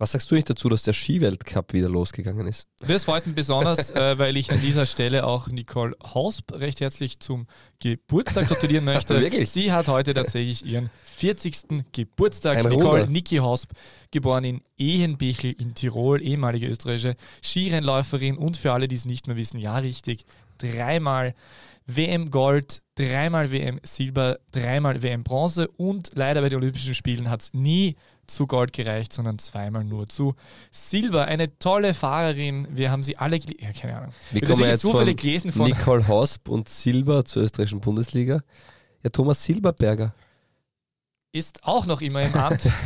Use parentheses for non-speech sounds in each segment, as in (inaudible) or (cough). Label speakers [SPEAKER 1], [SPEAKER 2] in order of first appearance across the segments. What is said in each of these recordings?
[SPEAKER 1] Was sagst du nicht dazu, dass der Skiweltcup wieder losgegangen ist?
[SPEAKER 2] Das freut mich besonders, äh, weil ich an dieser Stelle auch Nicole Hausp recht herzlich zum Geburtstag gratulieren möchte.
[SPEAKER 1] Wirklich?
[SPEAKER 2] Sie hat heute tatsächlich ihren 40. Geburtstag.
[SPEAKER 1] Ein
[SPEAKER 2] Nicole
[SPEAKER 1] Ruder.
[SPEAKER 2] Niki Hausp, geboren in Ehenbichel in Tirol, ehemalige österreichische Skirennläuferin und für alle, die es nicht mehr wissen, ja richtig, dreimal WM Gold, dreimal WM Silber, dreimal WM Bronze und leider bei den Olympischen Spielen hat es nie zu Gold gereicht, sondern zweimal nur zu Silber. Eine tolle Fahrerin. Wir haben sie alle, ja, keine Ahnung.
[SPEAKER 1] Wie kommen wir jetzt
[SPEAKER 2] zufällig
[SPEAKER 1] von
[SPEAKER 2] gelesen von
[SPEAKER 1] Nicole Hosp und Silber zur österreichischen Bundesliga? Ja, Thomas Silberberger.
[SPEAKER 2] ist auch noch immer im Amt. (laughs)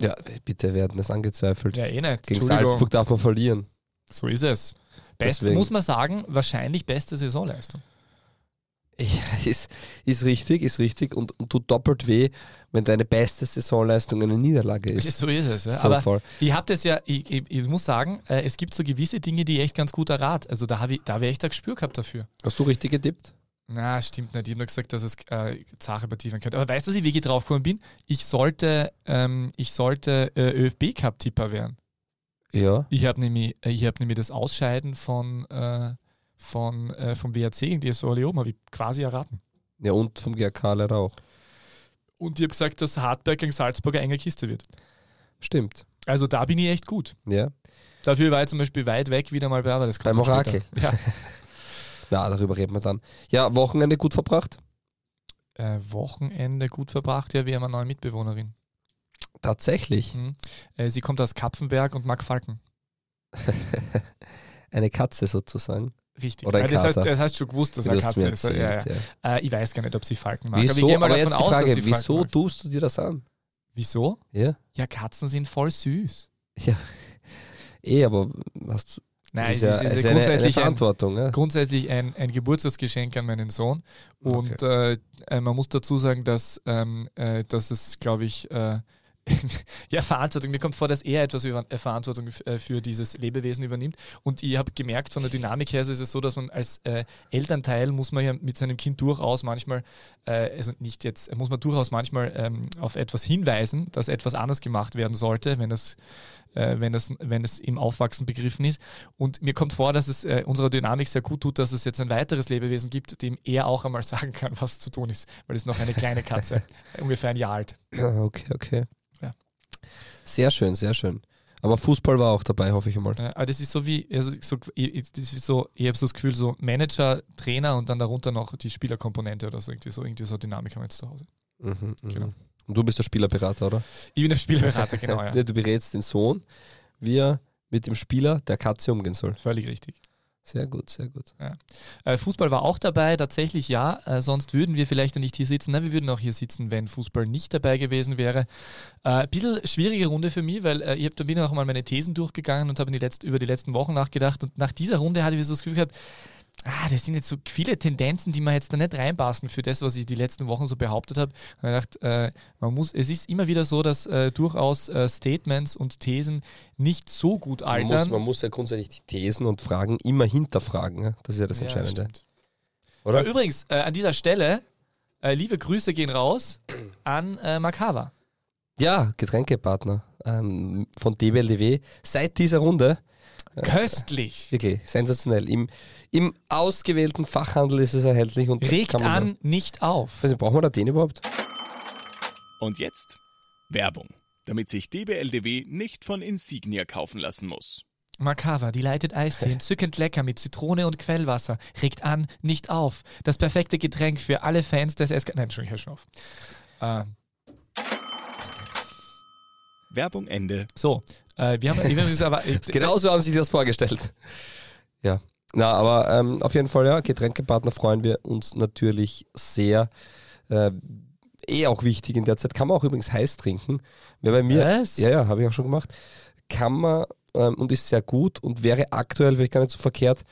[SPEAKER 1] Ja, bitte werden das angezweifelt.
[SPEAKER 2] ja, eh nicht.
[SPEAKER 1] Gegen. Salzburg darf man verlieren.
[SPEAKER 2] So ist es. Best,
[SPEAKER 1] Deswegen-
[SPEAKER 2] muss man sagen, wahrscheinlich beste Saisonleistung. (laughs)
[SPEAKER 1] Ja, ist, ist richtig, ist richtig und, und tut doppelt weh, wenn deine beste Saisonleistung eine Niederlage ist. (laughs)
[SPEAKER 2] So ist es. Ja.
[SPEAKER 1] So
[SPEAKER 2] Aber
[SPEAKER 1] voll.
[SPEAKER 2] ich habe das ja, ich, ich, ich muss sagen, äh, es gibt so gewisse Dinge, die ich echt ganz gut errat. Also da habe ich, da habe ich echt ein Gespür gehabt dafür.
[SPEAKER 1] Hast du richtig getippt?
[SPEAKER 2] Na, stimmt nicht. Ich habe nur gesagt, dass es äh, Zache bei werden könnte. Aber weißt du, dass ich wirklich draufgekommen bin? Ich sollte, ähm, ich sollte äh, ÖFB-Cup-Tipper werden.
[SPEAKER 1] Ja.
[SPEAKER 2] Ich habe nämlich, äh, ich hab nämlich das Ausscheiden von, äh, von, äh, vom WRC gegen die SO Leoben habe ich quasi erraten.
[SPEAKER 1] Ja, und vom GRK leider auch.
[SPEAKER 2] Und ich habe gesagt, dass Hartberg gegen Salzburg eine enge Kiste wird.
[SPEAKER 1] Stimmt.
[SPEAKER 2] Also da bin ich echt gut.
[SPEAKER 1] Ja.
[SPEAKER 2] Dafür war ich zum Beispiel weit weg wieder mal bei kommt
[SPEAKER 1] Beim Orakel.
[SPEAKER 2] Ja. (laughs)
[SPEAKER 1] Na, darüber reden wir dann. Ja, Wochenende gut verbracht?
[SPEAKER 2] Äh, Wochenende gut verbracht, ja, wir haben eine neue Mitbewohnerin.
[SPEAKER 1] Tatsächlich.
[SPEAKER 2] Mhm. Äh, sie kommt aus Kapfenberg und mag Falken. (laughs)
[SPEAKER 1] Eine Katze sozusagen.
[SPEAKER 2] Richtig.
[SPEAKER 1] Oder ein
[SPEAKER 2] das, heißt, das heißt schon gewusst, dass er Katze ist. Ja,
[SPEAKER 1] erzählt,
[SPEAKER 2] ja.
[SPEAKER 1] ja.
[SPEAKER 2] Äh, ich weiß gar nicht, ob sie Falken mag.
[SPEAKER 1] Wieso?
[SPEAKER 2] Aber ich gehe mal
[SPEAKER 1] Aber
[SPEAKER 2] davon aus,
[SPEAKER 1] Frage,
[SPEAKER 2] dass sie Falken
[SPEAKER 1] wieso
[SPEAKER 2] mag.
[SPEAKER 1] tust du dir das an?
[SPEAKER 2] Wieso?
[SPEAKER 1] Ja?
[SPEAKER 2] Ja, Katzen sind voll süß.
[SPEAKER 1] Eh, aber hast du
[SPEAKER 2] Nein,
[SPEAKER 1] das
[SPEAKER 2] es
[SPEAKER 1] ist, ja,
[SPEAKER 2] ist, ist
[SPEAKER 1] eine, eine
[SPEAKER 2] grundsätzlich, ein,
[SPEAKER 1] Verantwortung. Ja?
[SPEAKER 2] grundsätzlich ein, ein Geburtstagsgeschenk an meinen Sohn. Und äh, äh, man muss dazu sagen, dass, ähm, äh, dass es, glaube ich, äh, (laughs) ja, Verantwortung. Mir kommt vor, dass er etwas über, äh, Verantwortung äh, für dieses Lebewesen übernimmt. Und ich habe gemerkt, von der Dynamik her ist es so, dass man als äh, Elternteil muss man ja mit seinem Kind durchaus manchmal, äh, also nicht jetzt, muss man durchaus manchmal ähm, auf etwas hinweisen, dass etwas anders gemacht werden sollte, wenn das, äh, wenn das, wenn es im Aufwachsen begriffen ist. Und mir kommt vor, dass es äh, unserer Dynamik sehr gut tut, dass es jetzt ein weiteres Lebewesen gibt, dem er auch einmal (laughs) sagen kann, was zu tun ist, weil es noch eine kleine Katze, (laughs) ungefähr ein Jahr alt.
[SPEAKER 1] Ah, Okay, okay.
[SPEAKER 2] Ja.
[SPEAKER 1] Sehr schön, sehr schön. Aber Fußball war auch dabei, hoffe ich einmal.
[SPEAKER 2] Aber das ist so wie, also so, ich, so, ich habe so das Gefühl, so Manager, Trainer und dann darunter noch die Spielerkomponente oder so, irgendwie so, irgendwie so Dynamik haben wir jetzt zu Hause.
[SPEAKER 1] Mhm, mhm.
[SPEAKER 2] Genau.
[SPEAKER 1] Und du bist der Spielerberater, oder?
[SPEAKER 2] Ich bin der Spielerberater, genau, (laughs) ja.
[SPEAKER 1] Du berätst den Sohn, wie er mit dem Spieler der Katze umgehen soll.
[SPEAKER 2] Völlig richtig.
[SPEAKER 1] Sehr gut, sehr gut.
[SPEAKER 2] Äh, Fußball war auch dabei, tatsächlich ja. Äh, sonst würden wir vielleicht ja nicht hier sitzen. Na, wir würden auch hier sitzen, wenn Fußball nicht dabei gewesen wäre. Äh, ein bisschen schwierige Runde für mich, weil äh, ich habe da bin auch mal meine Thesen durchgegangen und habe die letzt- über die letzten Wochen nachgedacht. Und nach dieser Runde hatte ich so das Gefühl gehabt, ah, das sind jetzt so viele Tendenzen, die man jetzt da nicht reinpassen für das, was ich die letzten Wochen so behauptet habe. Und ich dachte, äh, man muss, es ist immer wieder so, dass äh, durchaus äh, Statements und Thesen nicht so gut
[SPEAKER 1] Man
[SPEAKER 2] altern.
[SPEAKER 1] muss, man muss ja grundsätzlich die Thesen und Fragen immer hinterfragen. ne? Das ist ja das
[SPEAKER 2] Ja,
[SPEAKER 1] Entscheidende.
[SPEAKER 2] stimmt.
[SPEAKER 1] Oder?
[SPEAKER 2] Aber übrigens, äh, an dieser Stelle, äh, liebe Grüße gehen raus an äh, Makava.
[SPEAKER 1] Ja, Getränkepartner ähm, von DBLDW seit dieser Runde.
[SPEAKER 2] Köstlich.
[SPEAKER 1] Wirklich sensationell. Im, Im ausgewählten Fachhandel ist es erhältlich und
[SPEAKER 2] Regt
[SPEAKER 1] kann man
[SPEAKER 2] an, nicht auf.
[SPEAKER 1] Da, nicht, brauchen wir da den überhaupt?
[SPEAKER 3] Und jetzt Werbung, damit sich DBLDW nicht von Insignia kaufen lassen muss.
[SPEAKER 2] Makava, die leitet Eistee, (laughs) entzückend lecker mit Zitrone und Quellwasser. Regt an, nicht auf. Das perfekte Getränk für alle Fans des SK. Nein, Entschuldigung, hör schon auf. Äh,
[SPEAKER 3] Werbung Ende.
[SPEAKER 2] so, äh, wir haben, wir haben (laughs) aber. Äh,
[SPEAKER 1] Genauso haben sie sich das vorgestellt. Ja. Na, aber ähm, auf jeden Fall, ja, Getränkepartner freuen wir uns natürlich sehr. Äh, eh auch wichtig in der Zeit. Kann man auch übrigens heiß trinken. Wer bei mir,
[SPEAKER 2] Was?
[SPEAKER 1] ja, ja, habe ich auch schon gemacht. Kann man ähm, und ist sehr gut und wäre aktuell vielleicht gar nicht so verkehrt.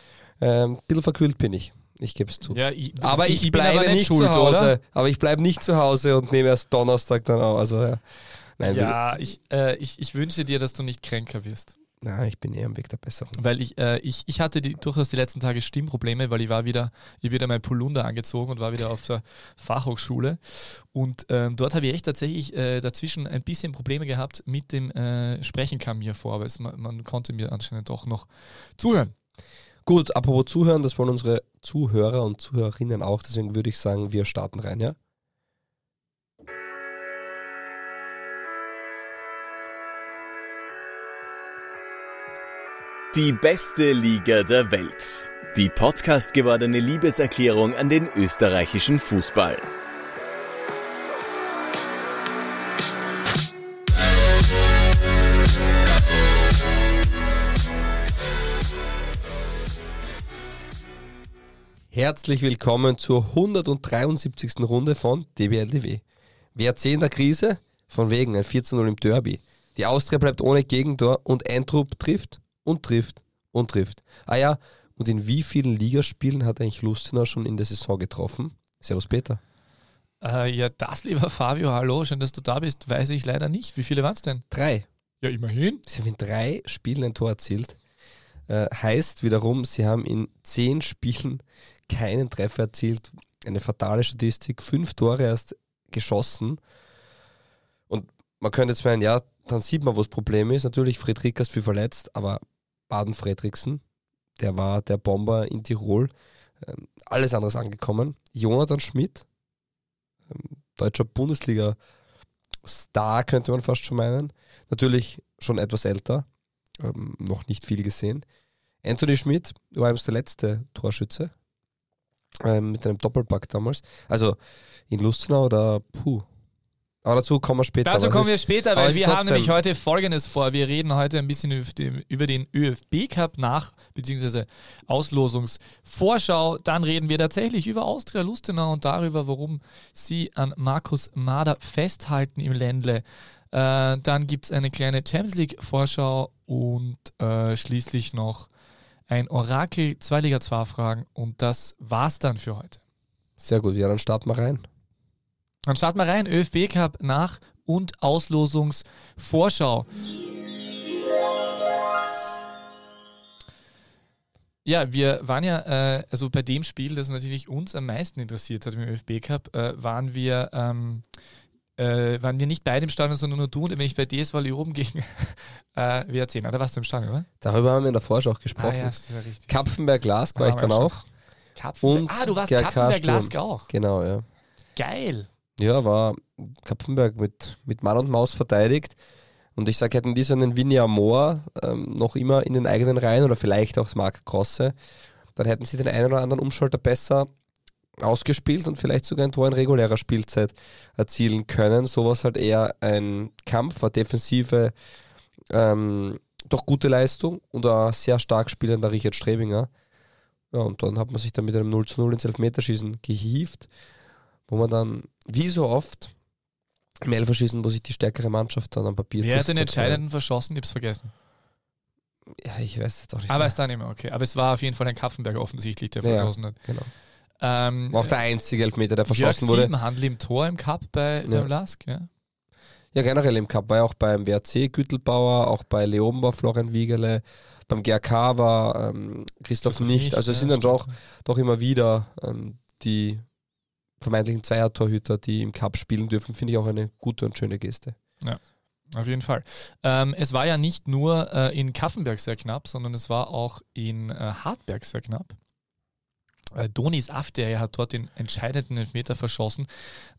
[SPEAKER 1] Ähm, ein bisschen verkühlt bin ich. Ich gebe es zu.
[SPEAKER 2] Ja, ich,
[SPEAKER 1] aber ich,
[SPEAKER 2] bin
[SPEAKER 1] bleibe
[SPEAKER 2] aber
[SPEAKER 1] nicht,
[SPEAKER 2] schuld,
[SPEAKER 1] zu Hause.
[SPEAKER 2] oder?
[SPEAKER 1] Aber ich bleibe nicht zu Hause und nehme erst Donnerstag dann auf. Also ja. Nein,
[SPEAKER 2] Ja, ich, äh, ich, ich wünsche dir, dass du nicht kränker wirst.
[SPEAKER 1] Na, ich bin eher am Weg der Besserung.
[SPEAKER 2] Weil ich, äh, ich, ich hatte die, durchaus die letzten Tage Stimmprobleme, weil ich war wieder, ich wieder mein Polunder angezogen und war wieder auf der Fachhochschule. Und ähm, dort habe ich echt tatsächlich äh, dazwischen ein bisschen Probleme gehabt mit dem äh, Sprechen kam mir vor, aber es, man, man konnte mir anscheinend doch noch zuhören.
[SPEAKER 1] Gut, apropos Zuhören, das wollen unsere Zuhörer und Zuhörerinnen auch, deswegen würde ich sagen, wir starten rein, ja?
[SPEAKER 3] Die beste Liga der Welt. Die Podcast gewordene Liebeserklärung an den österreichischen Fußball.
[SPEAKER 1] Herzlich willkommen zur 173. Runde von DBLDW. WRC in der Krise? Von wegen ein 14-0 im Derby. Die Austria bleibt ohne Gegentor und Eintrup trifft und trifft und trifft. Ah ja, und in wie vielen Ligaspielen hat eigentlich Lustenau schon in der Saison getroffen? Servus Peter.
[SPEAKER 2] Äh, ja, das, lieber Fabio, hallo, schön, dass du da bist, weiß ich leider nicht. Wie viele waren es denn?
[SPEAKER 1] Drei.
[SPEAKER 2] Ja, immerhin.
[SPEAKER 1] Sie haben in drei Spielen ein Tor erzielt. Äh, heißt wiederum, sie haben in zehn Spielen keinen Treffer erzielt. Eine fatale Statistik. Fünf Tore erst geschossen. Und man könnte jetzt meinen, ja, dann sieht man, wo das Problem ist. Natürlich, Friedrichs viel verletzt, aber Baden Fredriksen, der war der Bomber in Tirol. Ähm, alles anderes angekommen. Jonathan Schmidt, ähm, deutscher Bundesliga-Star, könnte man fast schon meinen. Natürlich schon etwas älter, ähm, noch nicht viel gesehen. Anthony Schmidt war übrigens der letzte Torschütze mit einem Doppelpack damals. Also in Lustenau oder puh. Aber dazu kommen wir später.
[SPEAKER 2] Dazu kommen wir später, weil wir haben nämlich heute Folgendes vor. Wir reden heute ein bisschen über den, über den ÖFB Cup nach, beziehungsweise Auslosungsvorschau. Dann reden wir tatsächlich über Austria Lustenau und darüber, warum sie an Markus Mader festhalten im Ländle. Äh, dann gibt es eine kleine Champions League Vorschau und äh, schließlich noch ein Orakel, zwei Liga 2 Fragen und das war's dann für heute.
[SPEAKER 1] Sehr gut, ja, dann starten wir rein.
[SPEAKER 2] Dann starten wir rein, ÖFB Cup nach und Auslosungsvorschau. Ja, wir waren ja, äh, also bei dem Spiel, das natürlich uns am meisten interessiert hat im ÖFB Cup, äh, waren wir ähm, äh, waren wir nicht beide im Stadion, sondern nur du und ich bei DSV Leoben gegen (laughs) äh, WRC. Na, da warst du im Stadion, oder?
[SPEAKER 1] Darüber haben wir in der Vorschau auch gesprochen.
[SPEAKER 2] Ah, ja.
[SPEAKER 1] Kapfenberg Lask war ich dann auch.
[SPEAKER 2] Kapfenberg.
[SPEAKER 1] Und
[SPEAKER 2] ah, du warst Kapfenberg. Lask auch.
[SPEAKER 1] Genau, ja.
[SPEAKER 2] Geil.
[SPEAKER 1] Ja, war Kapfenberg mit, mit Mann und Maus verteidigt. Und ich sage, hätten die so einen Vinny Amor ähm, noch immer in den eigenen Reihen oder vielleicht auch Marc Grosse, dann hätten sie den einen oder anderen Umschalter besser ausgespielt und vielleicht sogar ein Tor in regulärer Spielzeit erzielen können. Sowas halt eher ein Kampf, eine defensive, ähm, doch gute Leistung und ein sehr stark spielender Richard Strebinger. Ja, und dann hat man sich dann mit einem 0 zu 0 ins Elfmeterschießen gehievt, wo man dann, wie so oft, im Elferschießen, wo sich die stärkere Mannschaft dann am Papier
[SPEAKER 2] Wer hat den entscheidenden verschossen? Ich hab's vergessen.
[SPEAKER 1] Ja, ich weiß jetzt auch nicht.
[SPEAKER 2] Aber
[SPEAKER 1] mehr.
[SPEAKER 2] ist dann immer okay. Aber es war auf jeden Fall ein Kaffenberger offensichtlich, der
[SPEAKER 1] Ja,
[SPEAKER 2] verschossen hat.
[SPEAKER 1] genau.
[SPEAKER 2] Ähm,
[SPEAKER 1] War auch der einzige Elfmeter, der
[SPEAKER 2] Jörg
[SPEAKER 1] verschossen wurde.
[SPEAKER 2] Siebenhandel im Tor im Cup bei,
[SPEAKER 1] Ja.
[SPEAKER 2] beim Lask. Ja.
[SPEAKER 1] Ja, generell im Cup war ja auch beim WRC Güttelbauer, auch bei Leoben war Florian Wiegerle, beim GRK war ähm, Christoph, nicht. Also es sind dann doch, doch immer wieder ähm, die vermeintlichen Zweier-Torhüter, die im Cup spielen dürfen, finde ich auch eine gute und schöne Geste.
[SPEAKER 2] Auf jeden Fall. Ähm, es war ja nicht nur äh, in Kaffenberg sehr knapp, sondern es war auch in äh, Hartberg sehr knapp. Äh, Donis After hat dort den entscheidenden Elfmeter verschossen,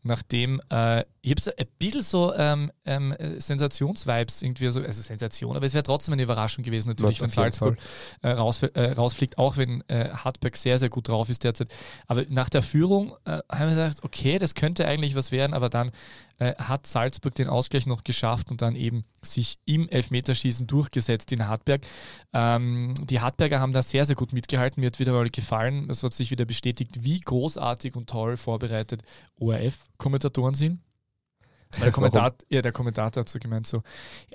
[SPEAKER 2] nachdem äh, ich habe so ein bisschen so ähm, ähm, äh, Sensationsvibes irgendwie so, also Sensation, aber es wäre trotzdem eine Überraschung gewesen natürlich, wenn Salzburg äh, raus, äh, rausfliegt, auch wenn äh, Hartberg sehr, sehr gut drauf ist derzeit. Aber nach der Führung äh, haben wir gesagt, okay, das könnte eigentlich was werden, aber dann äh, hat Salzburg den Ausgleich noch geschafft und dann eben sich im Elfmeterschießen durchgesetzt in Hartberg. Ähm, die Hartberger haben da sehr, sehr gut mitgehalten. Mir hat wieder mal gefallen. Es hat sich wieder bestätigt, wie großartig und toll vorbereitet ORF-Kommentatoren sind. Weil der, Kommentat, ja, der Kommentator hat so gemeint, so,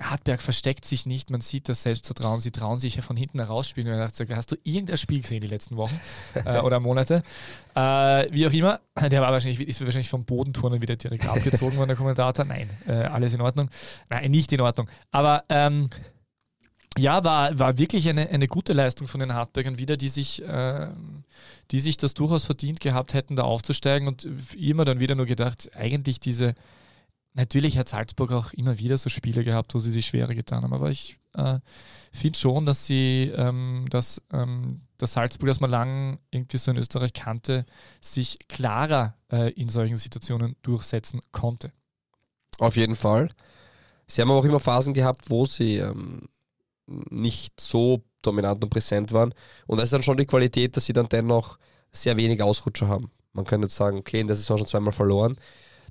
[SPEAKER 2] Hartberg versteckt sich nicht, man sieht das Selbstvertrauen, sie trauen sich ja von hinten herausspielen. Und dachte, so, hast du irgendein Spiel gesehen die letzten Wochen (laughs) äh, oder Monate? Äh, wie auch immer, der war wahrscheinlich, ist wahrscheinlich vom Bodenturnen wieder direkt abgezogen worden, der Kommentator. Nein, äh, alles in Ordnung. Nein, nicht in Ordnung. Aber ähm, ja, war, war wirklich eine, eine gute Leistung von den Hartbergern wieder, die sich, äh, die sich das durchaus verdient gehabt hätten, da aufzusteigen. Und immer dann wieder nur gedacht, eigentlich diese, natürlich hat Salzburg auch immer wieder so Spiele gehabt, wo sie sich schwerer getan haben. Aber ich äh, finde schon, dass sie, ähm, dass ähm, das Salzburg, das man lang irgendwie so in Österreich kannte, sich klarer äh, in solchen Situationen durchsetzen konnte.
[SPEAKER 1] Auf jeden Fall. Sie haben aber auch immer Phasen gehabt, wo sie ähm, nicht so dominant und präsent waren. Und das ist dann schon die Qualität, dass sie dann dennoch sehr wenig Ausrutscher haben. Man könnte jetzt sagen, okay, in der Saison schon zweimal verloren.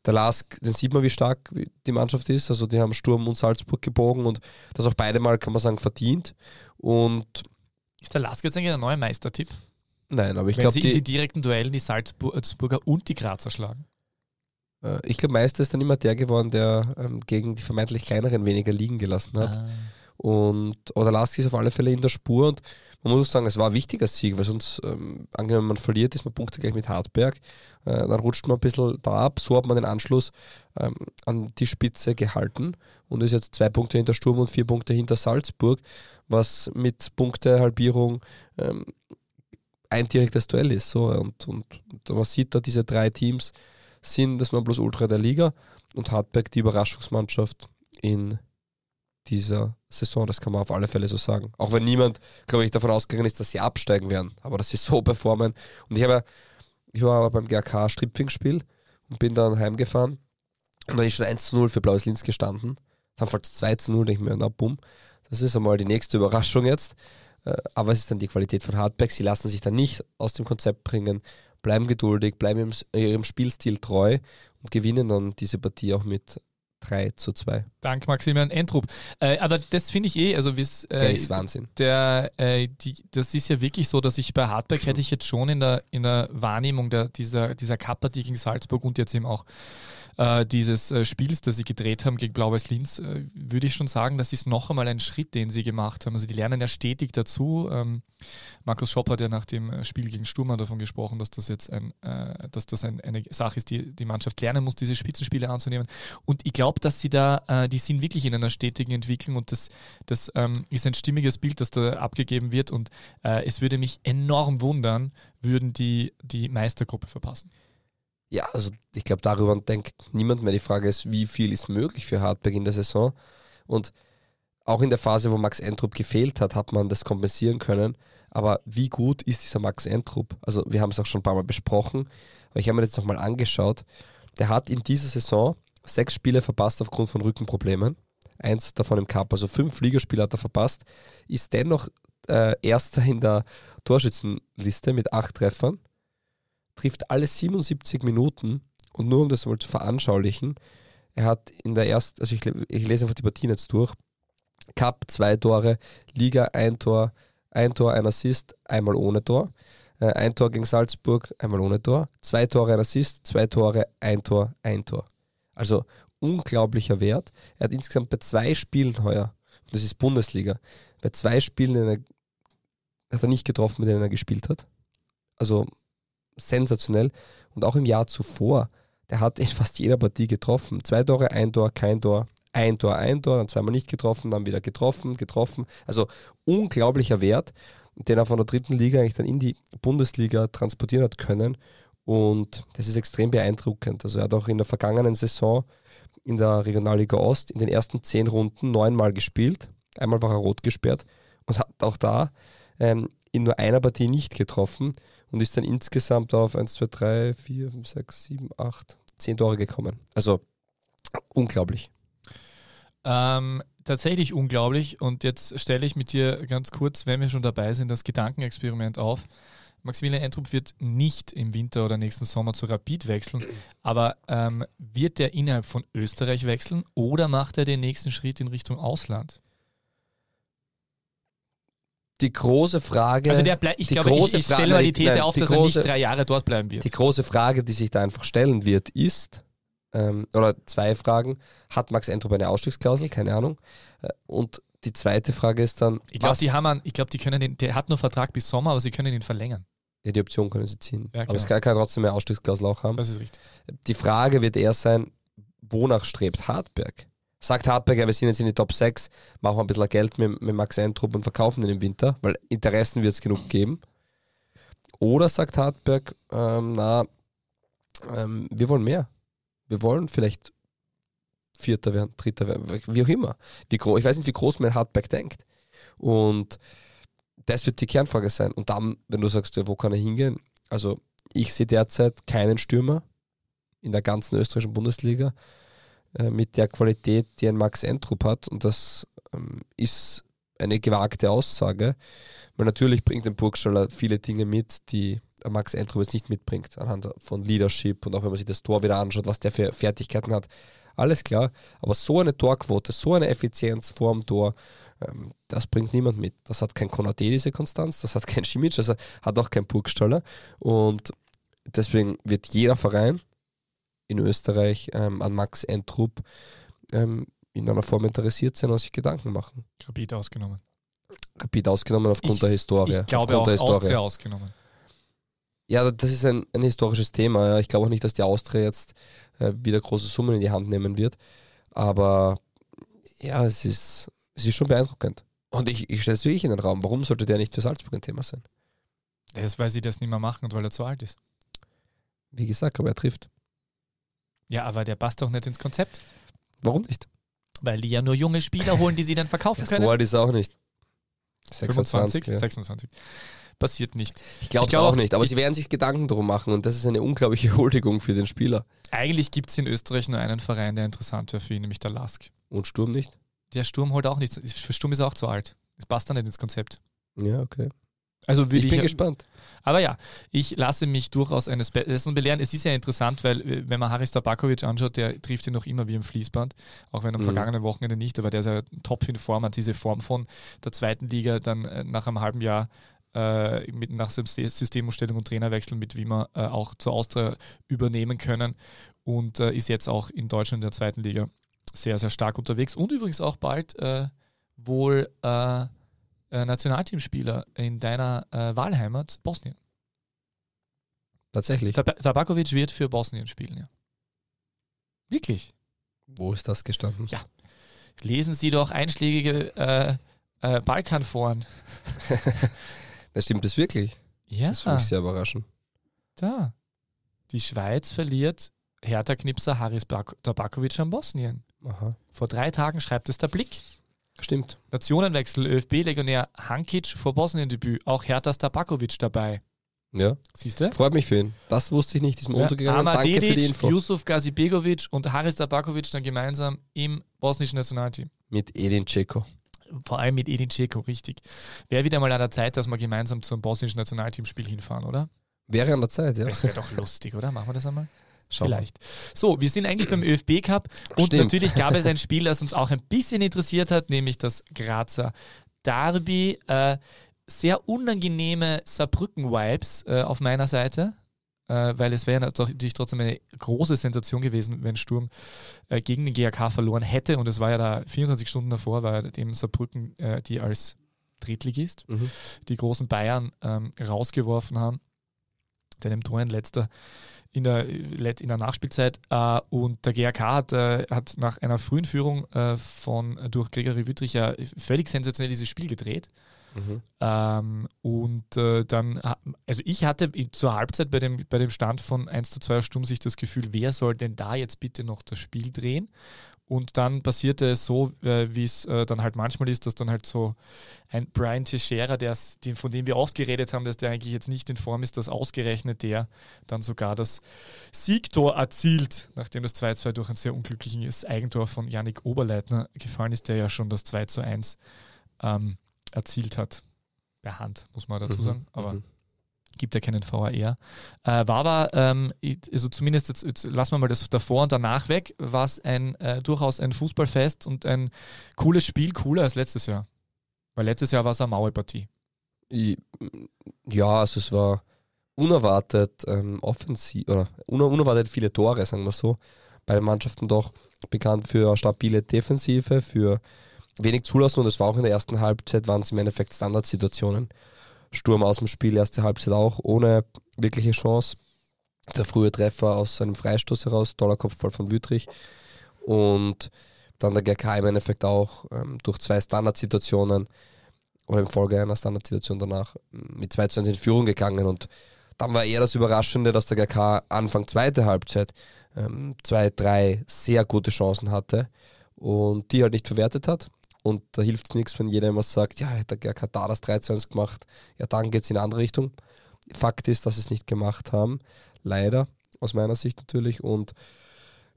[SPEAKER 1] Der Lask, den sieht man, wie stark die Mannschaft ist. Also die haben Sturm und Salzburg gebogen und das auch beide Mal, kann man sagen, verdient. Und
[SPEAKER 2] ist der Lask jetzt eigentlich ein neuer Meistertipp?
[SPEAKER 1] Nein, aber ich
[SPEAKER 2] glaube,
[SPEAKER 1] die,
[SPEAKER 2] die direkten Duellen die Salzburger und die Grazer schlagen.
[SPEAKER 1] Äh, ich glaube, Meister ist dann immer der geworden, der ähm, gegen die vermeintlich kleineren weniger liegen gelassen hat. Ah. Und oder Lask ist auf alle Fälle in der Spur und man muss auch sagen, es war ein wichtiger Sieg, weil sonst, ähm, angenommen man verliert, ist man Punkte gleich mit Hartberg, äh, dann rutscht man ein bisschen da ab, so hat man den Anschluss ähm, an die Spitze gehalten und ist jetzt zwei Punkte hinter Sturm und vier Punkte hinter Salzburg, was mit Punktehalbierung ähm, ein direktes Duell ist. So, und, und, und man sieht da, diese drei Teams sind das Nonplusultra der Liga und Hartberg die Überraschungsmannschaft in dieser Saison, das kann man auf alle Fälle so sagen. Auch wenn niemand, glaube ich, davon ausgegangen ist, dass sie absteigen werden, aber dass sie so performen. Und ich habe, ich war aber beim GRK Stripfing-Spiel und bin dann heimgefahren und dann ist schon 1 zu 0 für Blaues Linz gestanden. Dann fällt es 2 zu 0, denke ich mir, na bumm, das ist einmal die nächste Überraschung jetzt. Äh, aber es ist dann die Qualität von Hardback. Sie lassen sich dann nicht aus dem Konzept bringen, bleiben geduldig, bleiben ihrem Spielstil treu und gewinnen dann diese Partie auch mit 3 zu 2.
[SPEAKER 2] Dank Maximilian Entrup. Äh, aber das finde ich eh, also wie's,
[SPEAKER 1] äh, der ist Wahnsinn.
[SPEAKER 2] Der, äh, die, das ist ja wirklich so, dass ich bei Hardback hätte ich jetzt schon in der, in der Wahrnehmung der, dieser, dieser Cup-Partie gegen Salzburg und jetzt eben auch äh, dieses äh, Spiels, das sie gedreht haben gegen Blau-Weiß Linz, äh, würde ich schon sagen, das ist noch einmal ein Schritt, den sie gemacht haben. Also die lernen ja stetig dazu. Ähm, Markus Schopp hat ja nach dem äh, Spiel gegen Sturm davon gesprochen, dass das jetzt ein, äh, dass das ein, eine Sache ist, die die Mannschaft lernen muss, diese Spitzenspiele anzunehmen. Und ich glaube, dass sie da, äh, die sind wirklich in einer stetigen Entwicklung und das, das ähm, ist ein stimmiges Bild, das da abgegeben wird. Und es würde mich enorm wundern, würden die die Meistergruppe verpassen.
[SPEAKER 1] Ja, also ich glaube, darüber denkt niemand mehr. Die Frage ist, wie viel ist möglich für Hartberg in der Saison? Und auch in der Phase, wo Max Entrup gefehlt hat, hat man das kompensieren können. Aber wie gut ist dieser Max Entrup? Also wir haben es auch schon ein paar Mal besprochen, aber ich habe mir das nochmal angeschaut. Der hat in dieser Saison sechs Spiele verpasst aufgrund von Rückenproblemen. Eins davon im Cup, also fünf Ligaspiele hat er verpasst. Ist dennoch äh, Erster in der Torschützenliste mit acht Treffern trifft alle 77 Minuten und nur um das mal zu veranschaulichen, er hat in der ersten, also ich, ich lese einfach die Partien jetzt durch, Cup zwei Tore, Liga ein Tor, ein Tor, ein Assist, einmal ohne Tor, äh, ein Tor gegen Salzburg, einmal ohne Tor, zwei Tore, ein Assist, zwei Tore, ein Tor, ein Tor. Also unglaublicher Wert. Er hat insgesamt bei zwei Spielen heuer, das ist Bundesliga, bei zwei Spielen er, hat er nicht getroffen, mit denen er gespielt hat. Also sensationell. Und auch im Jahr zuvor, der hat in fast jeder Partie getroffen. Zwei Tore, ein Tor, kein Tor, ein Tor, ein Tor, dann zweimal nicht getroffen, dann wieder getroffen, getroffen. Also unglaublicher Wert, den er von der dritten Liga eigentlich dann in die Bundesliga transportieren hat können. Und das ist extrem beeindruckend. Also er hat auch in der vergangenen Saison in der Regionalliga Ost in den ersten zehn Runden neunmal gespielt. Einmal war er rot gesperrt und hat auch da ähm, in nur einer Partie nicht getroffen und ist dann insgesamt auf 1, 2, 3, 4, 5, 6, 7, 8, 10 Tore gekommen. Also unglaublich.
[SPEAKER 2] Ähm, tatsächlich unglaublich. Und jetzt stelle ich mit dir ganz kurz, wenn wir schon dabei sind, das Gedankenexperiment auf. Maximilian Entrup wird nicht im Winter oder nächsten Sommer zu Rapid wechseln, aber ähm, wird er innerhalb von Österreich wechseln oder macht er den nächsten Schritt in Richtung Ausland?
[SPEAKER 1] Die große Frage.
[SPEAKER 2] Also der bleibt, ich glaube, ich, ich stelle mal die These nein, auf, die dass große, er nicht drei Jahre dort bleiben wird.
[SPEAKER 1] Die große Frage, die sich da einfach stellen wird, ist, ähm, oder zwei Fragen, hat Max Entrup eine Ausstiegsklausel? Keine Ahnung. Äh, und die zweite Frage ist dann.
[SPEAKER 2] Ich glaube, die haben einen, ich glaube, die können den, der hat nur Vertrag bis Sommer, aber sie können ihn verlängern.
[SPEAKER 1] Ja, die Option können sie ziehen.
[SPEAKER 2] Ja,
[SPEAKER 1] aber es kann, kann trotzdem eine Ausstiegsklausel auch haben.
[SPEAKER 2] Das ist richtig.
[SPEAKER 1] Die Frage wird eher sein, wonach strebt Hartberg? Sagt Hartberg, ja, wir sind jetzt in die Top 6, machen wir ein bisschen Geld mit, mit Max Eintrup und verkaufen den im Winter, weil Interessen wird es genug geben. Oder sagt Hartberg, ähm, na, ähm, wir wollen mehr. Wir wollen vielleicht Vierter werden, Dritter werden, wie auch immer. Wie ich weiß nicht, wie groß mein Hartberg denkt. Und das wird die Kernfrage sein. Und dann, wenn du sagst, ja, wo kann er hingehen? Also, ich sehe derzeit keinen Stürmer in der ganzen österreichischen Bundesliga äh, mit der Qualität, die ein Max Entrup hat. Und das ähm, ist eine gewagte Aussage, weil natürlich bringt ein Burgstaller viele Dinge mit, die Max Entrup jetzt nicht mitbringt, anhand von Leadership und auch wenn man sich das Tor wieder anschaut, was der für Fertigkeiten hat. Alles klar, aber so eine Torquote, so eine Effizienz vor dem Tor, ähm, das bringt niemand mit. Das hat kein Konate, diese Konstanz, das hat kein Schimic, das hat auch kein Burgstaller und deswegen wird jeder Verein in Österreich ähm, an Max Entrup ähm, in einer Form interessiert sein und sich Gedanken machen.
[SPEAKER 2] Rapid ausgenommen.
[SPEAKER 1] Rapid ausgenommen aufgrund
[SPEAKER 2] ich,
[SPEAKER 1] der Historie.
[SPEAKER 2] Ich glaube
[SPEAKER 1] aufgrund
[SPEAKER 2] auch
[SPEAKER 1] der Historie.
[SPEAKER 2] Austria ausgenommen.
[SPEAKER 1] Ja, das ist ein, ein historisches Thema. Ich glaube auch nicht, dass die Austria jetzt äh, wieder große Summen in die Hand nehmen wird. Aber ja, es ist, es ist schon beeindruckend. Und ich, ich stelle es wirklich in den Raum. Warum sollte der nicht für Salzburg ein Thema sein?
[SPEAKER 2] Das weil sie das nicht mehr machen und weil er zu alt ist.
[SPEAKER 1] Wie gesagt, aber er trifft.
[SPEAKER 2] Ja, aber der passt doch nicht ins Konzept.
[SPEAKER 1] Warum nicht?
[SPEAKER 2] Weil die ja nur junge Spieler holen, die sie dann verkaufen
[SPEAKER 1] Ja,
[SPEAKER 2] können.
[SPEAKER 1] so alt ist auch nicht.
[SPEAKER 2] 25,
[SPEAKER 1] 26. Ja.
[SPEAKER 2] 26. Passiert nicht.
[SPEAKER 1] Ich glaube es
[SPEAKER 2] glaub
[SPEAKER 1] auch nicht, aber sie werden sich Gedanken darum machen und das ist eine unglaubliche (laughs) Huldigung für den Spieler.
[SPEAKER 2] Eigentlich gibt es in Österreich nur einen Verein, der interessant wäre für ihn, nämlich der Lask.
[SPEAKER 1] Und Sturm nicht?
[SPEAKER 2] Der Sturm holt auch nichts. Für Sturm ist er auch zu alt. Das passt dann nicht ins Konzept.
[SPEAKER 1] Ja, okay.
[SPEAKER 2] Also will
[SPEAKER 1] Ich
[SPEAKER 2] ich,
[SPEAKER 1] bin gespannt.
[SPEAKER 2] Aber ja, ich lasse mich durchaus eines Besseren belehren. Es ist ja interessant, weil äh, wenn man Haris Tabakovic anschaut, der trifft ihn noch immer wie im Fließband, auch wenn am
[SPEAKER 1] Mhm.
[SPEAKER 2] vergangenen Wochenende nicht, aber der ist ja top in Form, hat diese Form von der zweiten Liga dann äh, nach einem halben Jahr äh, mit, nach System- Systemumstellung und Trainerwechsel mit Wiemer äh, auch zur Austria übernehmen können und äh, ist jetzt auch in Deutschland in der zweiten Liga sehr, sehr stark unterwegs und übrigens auch bald äh, wohl äh, Nationalteamspieler in deiner äh, Wahlheimat Bosnien.
[SPEAKER 1] Tatsächlich.
[SPEAKER 2] Tab Tabakovic wird für Bosnien spielen, ja. Wirklich.
[SPEAKER 1] Wo ist das gestanden?
[SPEAKER 2] Ja. Lesen Sie doch einschlägige äh, äh, Balkanforen. (laughs)
[SPEAKER 1] Das stimmt das wirklich?
[SPEAKER 2] Ja,
[SPEAKER 1] Das würde mich sehr überraschen.
[SPEAKER 2] da. Die Schweiz verliert Hertha-Knipser Haris Bak- Tabakovic an Bosnien.
[SPEAKER 1] Aha.
[SPEAKER 2] Vor drei Tagen schreibt es der Blick.
[SPEAKER 1] Stimmt.
[SPEAKER 2] Nationenwechsel, ÖFB-Legionär Hankic vor Bosnien-Debüt. Auch Herthas Tabakovic dabei.
[SPEAKER 1] Ja.
[SPEAKER 2] Siehst du?
[SPEAKER 1] Freut mich für ihn. Das wusste ich nicht, ist mir
[SPEAKER 2] Ja,
[SPEAKER 1] untergegangen. Danke für die
[SPEAKER 2] Dedic,
[SPEAKER 1] Info.
[SPEAKER 2] Yusuf Gazibegovic und Haris Tabakovic dann gemeinsam im bosnischen Nationalteam.
[SPEAKER 1] Mit Edin Dzeko.
[SPEAKER 2] Vor allem mit Edin Dzeko, richtig. Wäre wieder mal an der Zeit, dass wir gemeinsam zum bosnischen Nationalteamspiel hinfahren, oder?
[SPEAKER 1] Wäre an der Zeit, ja.
[SPEAKER 2] Das wäre doch lustig, oder? Machen wir das einmal?
[SPEAKER 1] Schauen wir.
[SPEAKER 2] Vielleicht. So, wir sind eigentlich beim ÖFB Cup und
[SPEAKER 1] Stimmt.
[SPEAKER 2] natürlich gab es ein Spiel, das uns auch ein bisschen interessiert hat, nämlich das Grazer Derby. Äh, sehr unangenehme Saarbrücken-Vibes äh, auf meiner Seite. Äh, weil es wäre natürlich trotzdem eine große Sensation gewesen, wenn Sturm äh, gegen den GAK verloren hätte. Und es war ja da 24 Stunden davor, war ja dem Saarbrücken, äh, die als Drittligist
[SPEAKER 1] Mhm.
[SPEAKER 2] die großen Bayern ähm, rausgeworfen haben. Der dem Tor letzter in der, in der Nachspielzeit. Äh, und der GAK hat, äh, hat nach einer frühen Führung äh, von, durch Gregory Wüttrich ja völlig sensationell dieses Spiel gedreht.
[SPEAKER 1] Mhm.
[SPEAKER 2] Ähm, und dann, also ich hatte zur Halbzeit bei dem, bei dem Stand von 1 zu 2 Stunden sich das Gefühl, wer soll denn da jetzt bitte noch das Spiel drehen? Und dann passierte es so, äh, wie es äh, dann halt manchmal ist, dass dann halt so ein Brian Teixeira, der's- den, von dem wir oft geredet haben, dass der eigentlich jetzt nicht in Form ist, dass ausgerechnet der dann sogar das Siegtor erzielt, nachdem das 2-2 durch ein sehr unglückliches Eigentor von Yannick Oberleitner gefallen ist, der ja schon das 2 zu 1 ähm, erzielt hat. Per Hand, muss man dazu
[SPEAKER 1] Mhm.
[SPEAKER 2] sagen. Aber
[SPEAKER 1] Mhm.
[SPEAKER 2] Gibt ja keinen VAR. Äh, war aber, ähm, also zumindest jetzt, jetzt lassen wir mal das davor und danach weg, war es ein, äh, durchaus ein Fußballfest und ein cooles Spiel, cooler als letztes Jahr. Weil letztes Jahr war es eine Mauerpartie.
[SPEAKER 1] Ja, also es war unerwartet ähm, offensiv oder un unerwartet viele Tore, sagen wir so. Beide Mannschaften doch bekannt für stabile Defensive, für wenig Zulassen und es war auch in der ersten Halbzeit, waren es im Endeffekt Standardsituationen. Sturm aus dem Spiel, erste Halbzeit auch, ohne wirkliche Chance. Der frühe Treffer aus einem Freistoß heraus, toller Kopfball von Wüttrich. Und dann der GK im Endeffekt auch ähm, durch zwei Standardsituationen oder in Folge einer Standardsituation danach mit 2 zu 1 in Führung gegangen und dann war eher das Überraschende, dass der GK Anfang zweite Halbzeit ähm, zwei, drei sehr gute Chancen hatte und die halt nicht verwertet hat. Und da hilft es nichts, wenn jeder immer sagt, ja, hätte der da das 3 zu 1 gemacht, ja, dann geht es in eine andere Richtung. Fakt ist, dass sie es nicht gemacht haben, leider, aus meiner Sicht natürlich. Und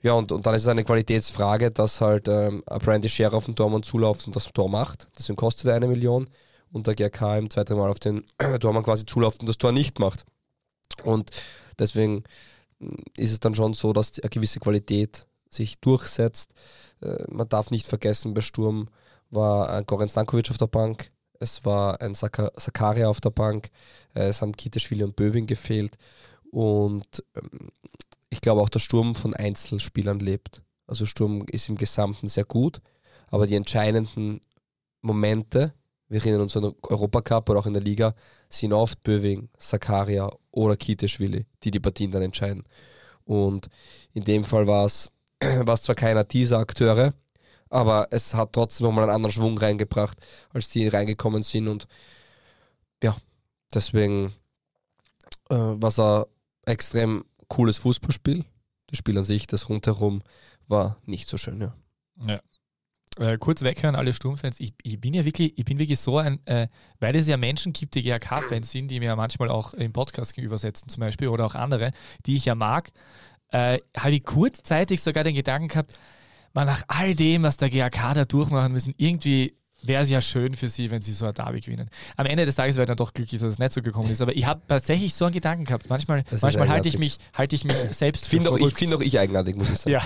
[SPEAKER 1] ja, und, und dann ist es eine Qualitätsfrage, dass halt ähm, Brandy Scherer auf den Tormann zulauft und das Tor macht. Deswegen kostet er eine Million und der GRK im zweiten Mal auf den (clears throat) Tormann quasi zulauft und das Tor nicht macht. Und deswegen mm, ist es dann schon so, dass eine gewisse Qualität sich durchsetzt. Äh, man darf nicht vergessen, bei Sturm war ein Goran Stankovic auf der Bank, es war ein Sakaria auf der Bank, äh, es haben Kiteschwili und Böving gefehlt und ähm, ich glaube auch der Sturm von Einzelspielern lebt. Also Sturm ist im Gesamten sehr gut, aber die entscheidenden Momente, wir erinnern uns an den Europacup oder auch in der Liga, sind oft Böving, Sakaria oder Kiteschwili, die die Partien dann entscheiden. Und in dem Fall war es (clears throat) zwar keiner dieser Akteure, aber es hat trotzdem nochmal einen anderen Schwung reingebracht, als die reingekommen sind. Und ja, deswegen äh, war es ein extrem cooles Fußballspiel. Das Spiel an sich, das rundherum, war nicht so schön, ja.
[SPEAKER 2] Ja. Äh, kurz weghören, alle Sturmfans. Ich, ich, bin ja wirklich, ich bin wirklich so ein, äh, weil es ja Menschen gibt, die GRK-Fans sind, die mir ja manchmal auch im Podcast gegenübersetzen, zum Beispiel, oder auch andere, die ich ja mag, äh, habe ich kurzzeitig sogar den Gedanken gehabt, man nach all dem, was der GRK da durchmachen müssen, irgendwie wäre es ja schön für sie, wenn sie so ein Derby gewinnen. Am Ende des Tages wäre ich dann doch glücklich, dass es nicht so gekommen ist. Aber ich habe tatsächlich so einen Gedanken gehabt. Manchmal, manchmal halte ich mich, halte ich mich (laughs) selbst
[SPEAKER 1] für verrückt. Ich finde auch ich eigenartig, muss ich sagen.
[SPEAKER 2] Ja,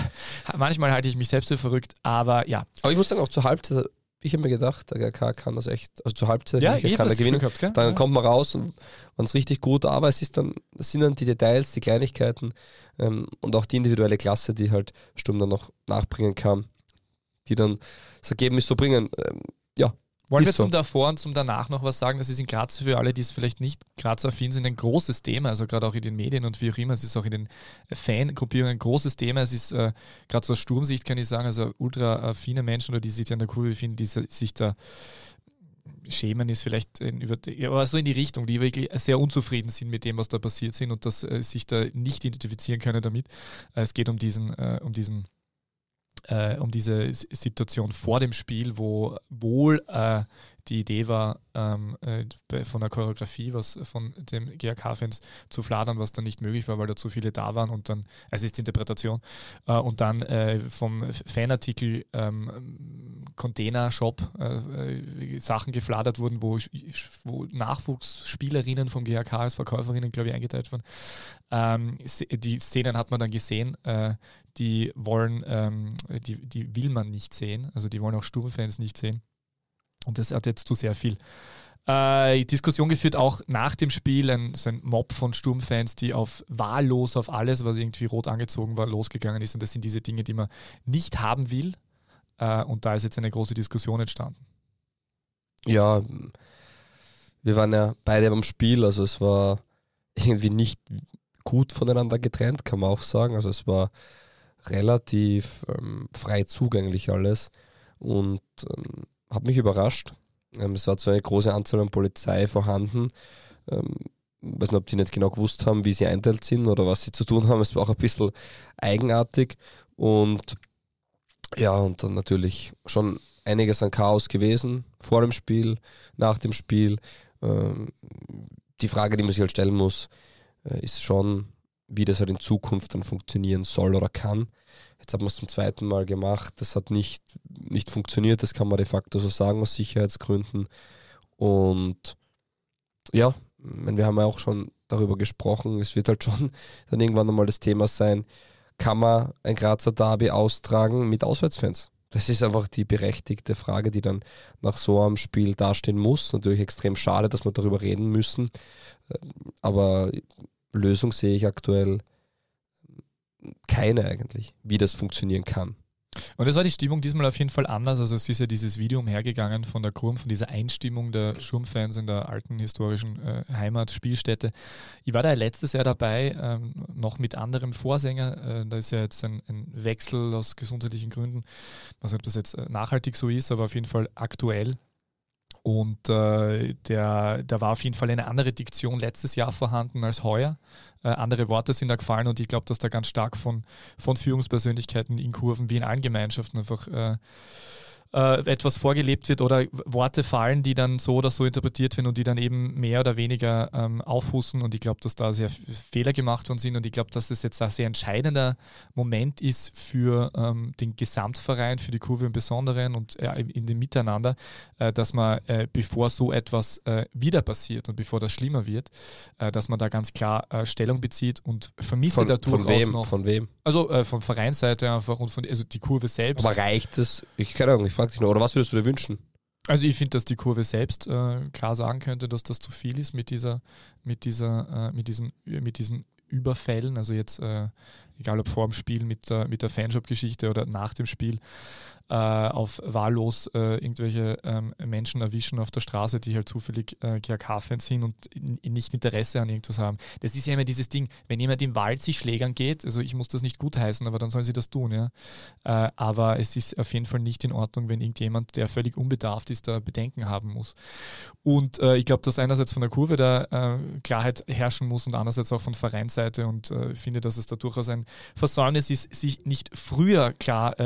[SPEAKER 2] manchmal halte ich mich selbst für verrückt, aber ja.
[SPEAKER 1] Aber ich muss sagen, auch zur Halbzeit, ich habe mir gedacht, der GK kann das echt, also zur Halbzeit ja, kann er gewinnen. Gehabt, dann ja. kommt man raus und man ist richtig gut, aber es ist dann, es sind dann die Details, die Kleinigkeiten ähm, und auch die individuelle Klasse, die halt Sturm dann noch nachbringen kann, die dann das Ergebnis so bringen. Ähm, ja,
[SPEAKER 2] wollen wir so. zum Davor und zum Danach noch was sagen? Das ist in Graz für alle, die es vielleicht nicht Graz-affin sind, ein großes Thema. Also gerade auch in den Medien und wie auch immer. Es ist auch in den Fangruppierungen ein großes Thema. Es ist äh, gerade so aus Sturmsicht, kann ich sagen, also ultra affine Menschen oder die sich an der Kurve befinden, die sich da schämen ist vielleicht in, über, aber so in die Richtung, die wirklich sehr unzufrieden sind mit dem, was da passiert sind und dass äh, sich da nicht identifizieren können damit. Äh, es geht um diesen, äh, um diesen äh, um diese Situation vor dem Spiel, wo wohl äh, die Idee war, ähm, äh, von der Choreografie, was von dem GRK-Fans zu fladern, was dann nicht möglich war, weil da zu viele da waren und dann, also ist Interpretation, äh, und dann äh, vom Fanartikel ähm, Container-Shop äh, Sachen gefladert wurden, wo, wo Nachwuchsspielerinnen vom GRK als Verkäuferinnen, glaube ich, eingeteilt wurden. Ähm, die Szenen hat man dann gesehen, die wollen, ähm, die, die will man nicht sehen, also die wollen auch Sturmfans nicht sehen. Und das hat jetzt zu sehr viel äh, Diskussion geführt, auch nach dem Spiel, ein, so ein Mob von Sturmfans, die auf wahllos auf alles, was irgendwie rot angezogen war, losgegangen ist. Und das sind diese Dinge, die man nicht haben will. Äh, und da ist jetzt eine große Diskussion entstanden.
[SPEAKER 1] Ja, wir waren ja beide beim Spiel, also es war irgendwie nicht gut voneinander getrennt, kann man auch sagen. Also es war relativ ähm, frei zugänglich alles und ähm, hat mich überrascht. Ähm, es war zwar eine große Anzahl an Polizei vorhanden. Ähm, weiß nicht, ob die nicht genau gewusst haben, wie sie einteilt sind oder was sie zu tun haben. Es war auch ein bisschen eigenartig und ja, und dann natürlich schon einiges an Chaos gewesen vor dem Spiel, nach dem Spiel. Ähm, die Frage, die man sich halt stellen muss, äh, ist schon, wie das halt in Zukunft dann funktionieren soll oder kann. Jetzt hat man es zum zweiten Mal gemacht. Das hat nicht, nicht funktioniert, das kann man de facto so sagen, aus Sicherheitsgründen. Und ja, wir haben ja auch schon darüber gesprochen. Es wird halt schon (laughs) dann irgendwann einmal das Thema sein, kann man ein Grazer Derby austragen mit Auswärtsfans? Das ist einfach die berechtigte Frage, die dann nach so einem Spiel dastehen muss. Natürlich extrem schade, dass wir darüber reden müssen. Aber Lösung sehe ich aktuell keine eigentlich, wie das funktionieren kann.
[SPEAKER 2] Und es war die Stimmung diesmal auf jeden Fall anders. Also es ist ja dieses Video umhergegangen von der Kurm, von dieser Einstimmung der Schurmfans in der alten historischen äh, Heimatspielstätte. Ich war da letztes Jahr dabei, ähm, noch mit anderem Vorsänger. Äh, da ist ja jetzt ein, ein, Wechsel aus gesundheitlichen Gründen. Ich weiß nicht, ob das jetzt äh, nachhaltig so ist, aber auf jeden Fall aktuell. Und äh, der, da war auf jeden Fall eine andere Diktion letztes Jahr vorhanden als heuer. Äh, andere Worte sind da gefallen und ich glaube, dass da ganz stark von, von Führungspersönlichkeiten in Kurven wie in allen Gemeinschaften einfach äh, äh, etwas vorgelebt wird oder Worte fallen, die dann so oder so interpretiert werden und die dann eben mehr oder weniger ähm, aufhusten. Und ich glaube, dass da sehr Fehler gemacht worden sind. Und ich glaube, dass das jetzt ein sehr entscheidender Moment ist für ähm, den Gesamtverein, für die Kurve im Besonderen und äh, in dem Miteinander, äh, dass man, äh, bevor so etwas äh, wieder passiert und bevor das schlimmer wird, äh, dass man da ganz klar Stellung bezieht und vermisse
[SPEAKER 1] von,
[SPEAKER 2] da durchaus
[SPEAKER 1] von wem?
[SPEAKER 2] noch.
[SPEAKER 1] Von wem?
[SPEAKER 2] Also von Vereinsseite einfach und von also die Kurve selbst.
[SPEAKER 1] Aber reicht es? Ich keine Ahnung, ich frage dich nur, oder was würdest du dir wünschen?
[SPEAKER 2] Also ich finde, dass die Kurve selbst äh, klar sagen könnte, dass das zu viel ist mit dieser, mit dieser, äh, mit diesen, mit diesen Überfällen. Also jetzt, äh, egal ob vor dem Spiel mit der, mit der Fanshop-Geschichte oder nach dem Spiel, äh, auf wahllos äh, irgendwelche ähm, Menschen erwischen auf der Straße, die halt zufällig äh, GAK-Fans sind und in, in nicht Interesse an irgendwas haben. Das ist ja immer dieses Ding, wenn jemand im Wald sich schlägern geht, also ich muss das nicht gutheißen, aber dann soll sie das tun, ja. Äh, aber es ist auf jeden Fall nicht in Ordnung, wenn irgendjemand, der völlig unbedarft ist, da Bedenken haben muss. Und äh, ich glaube, dass einerseits von der Kurve da äh, Klarheit herrschen muss und andererseits auch von Vereinsseite und äh, finde, dass es da durchaus ein Versäumnis ist, sich nicht früher klar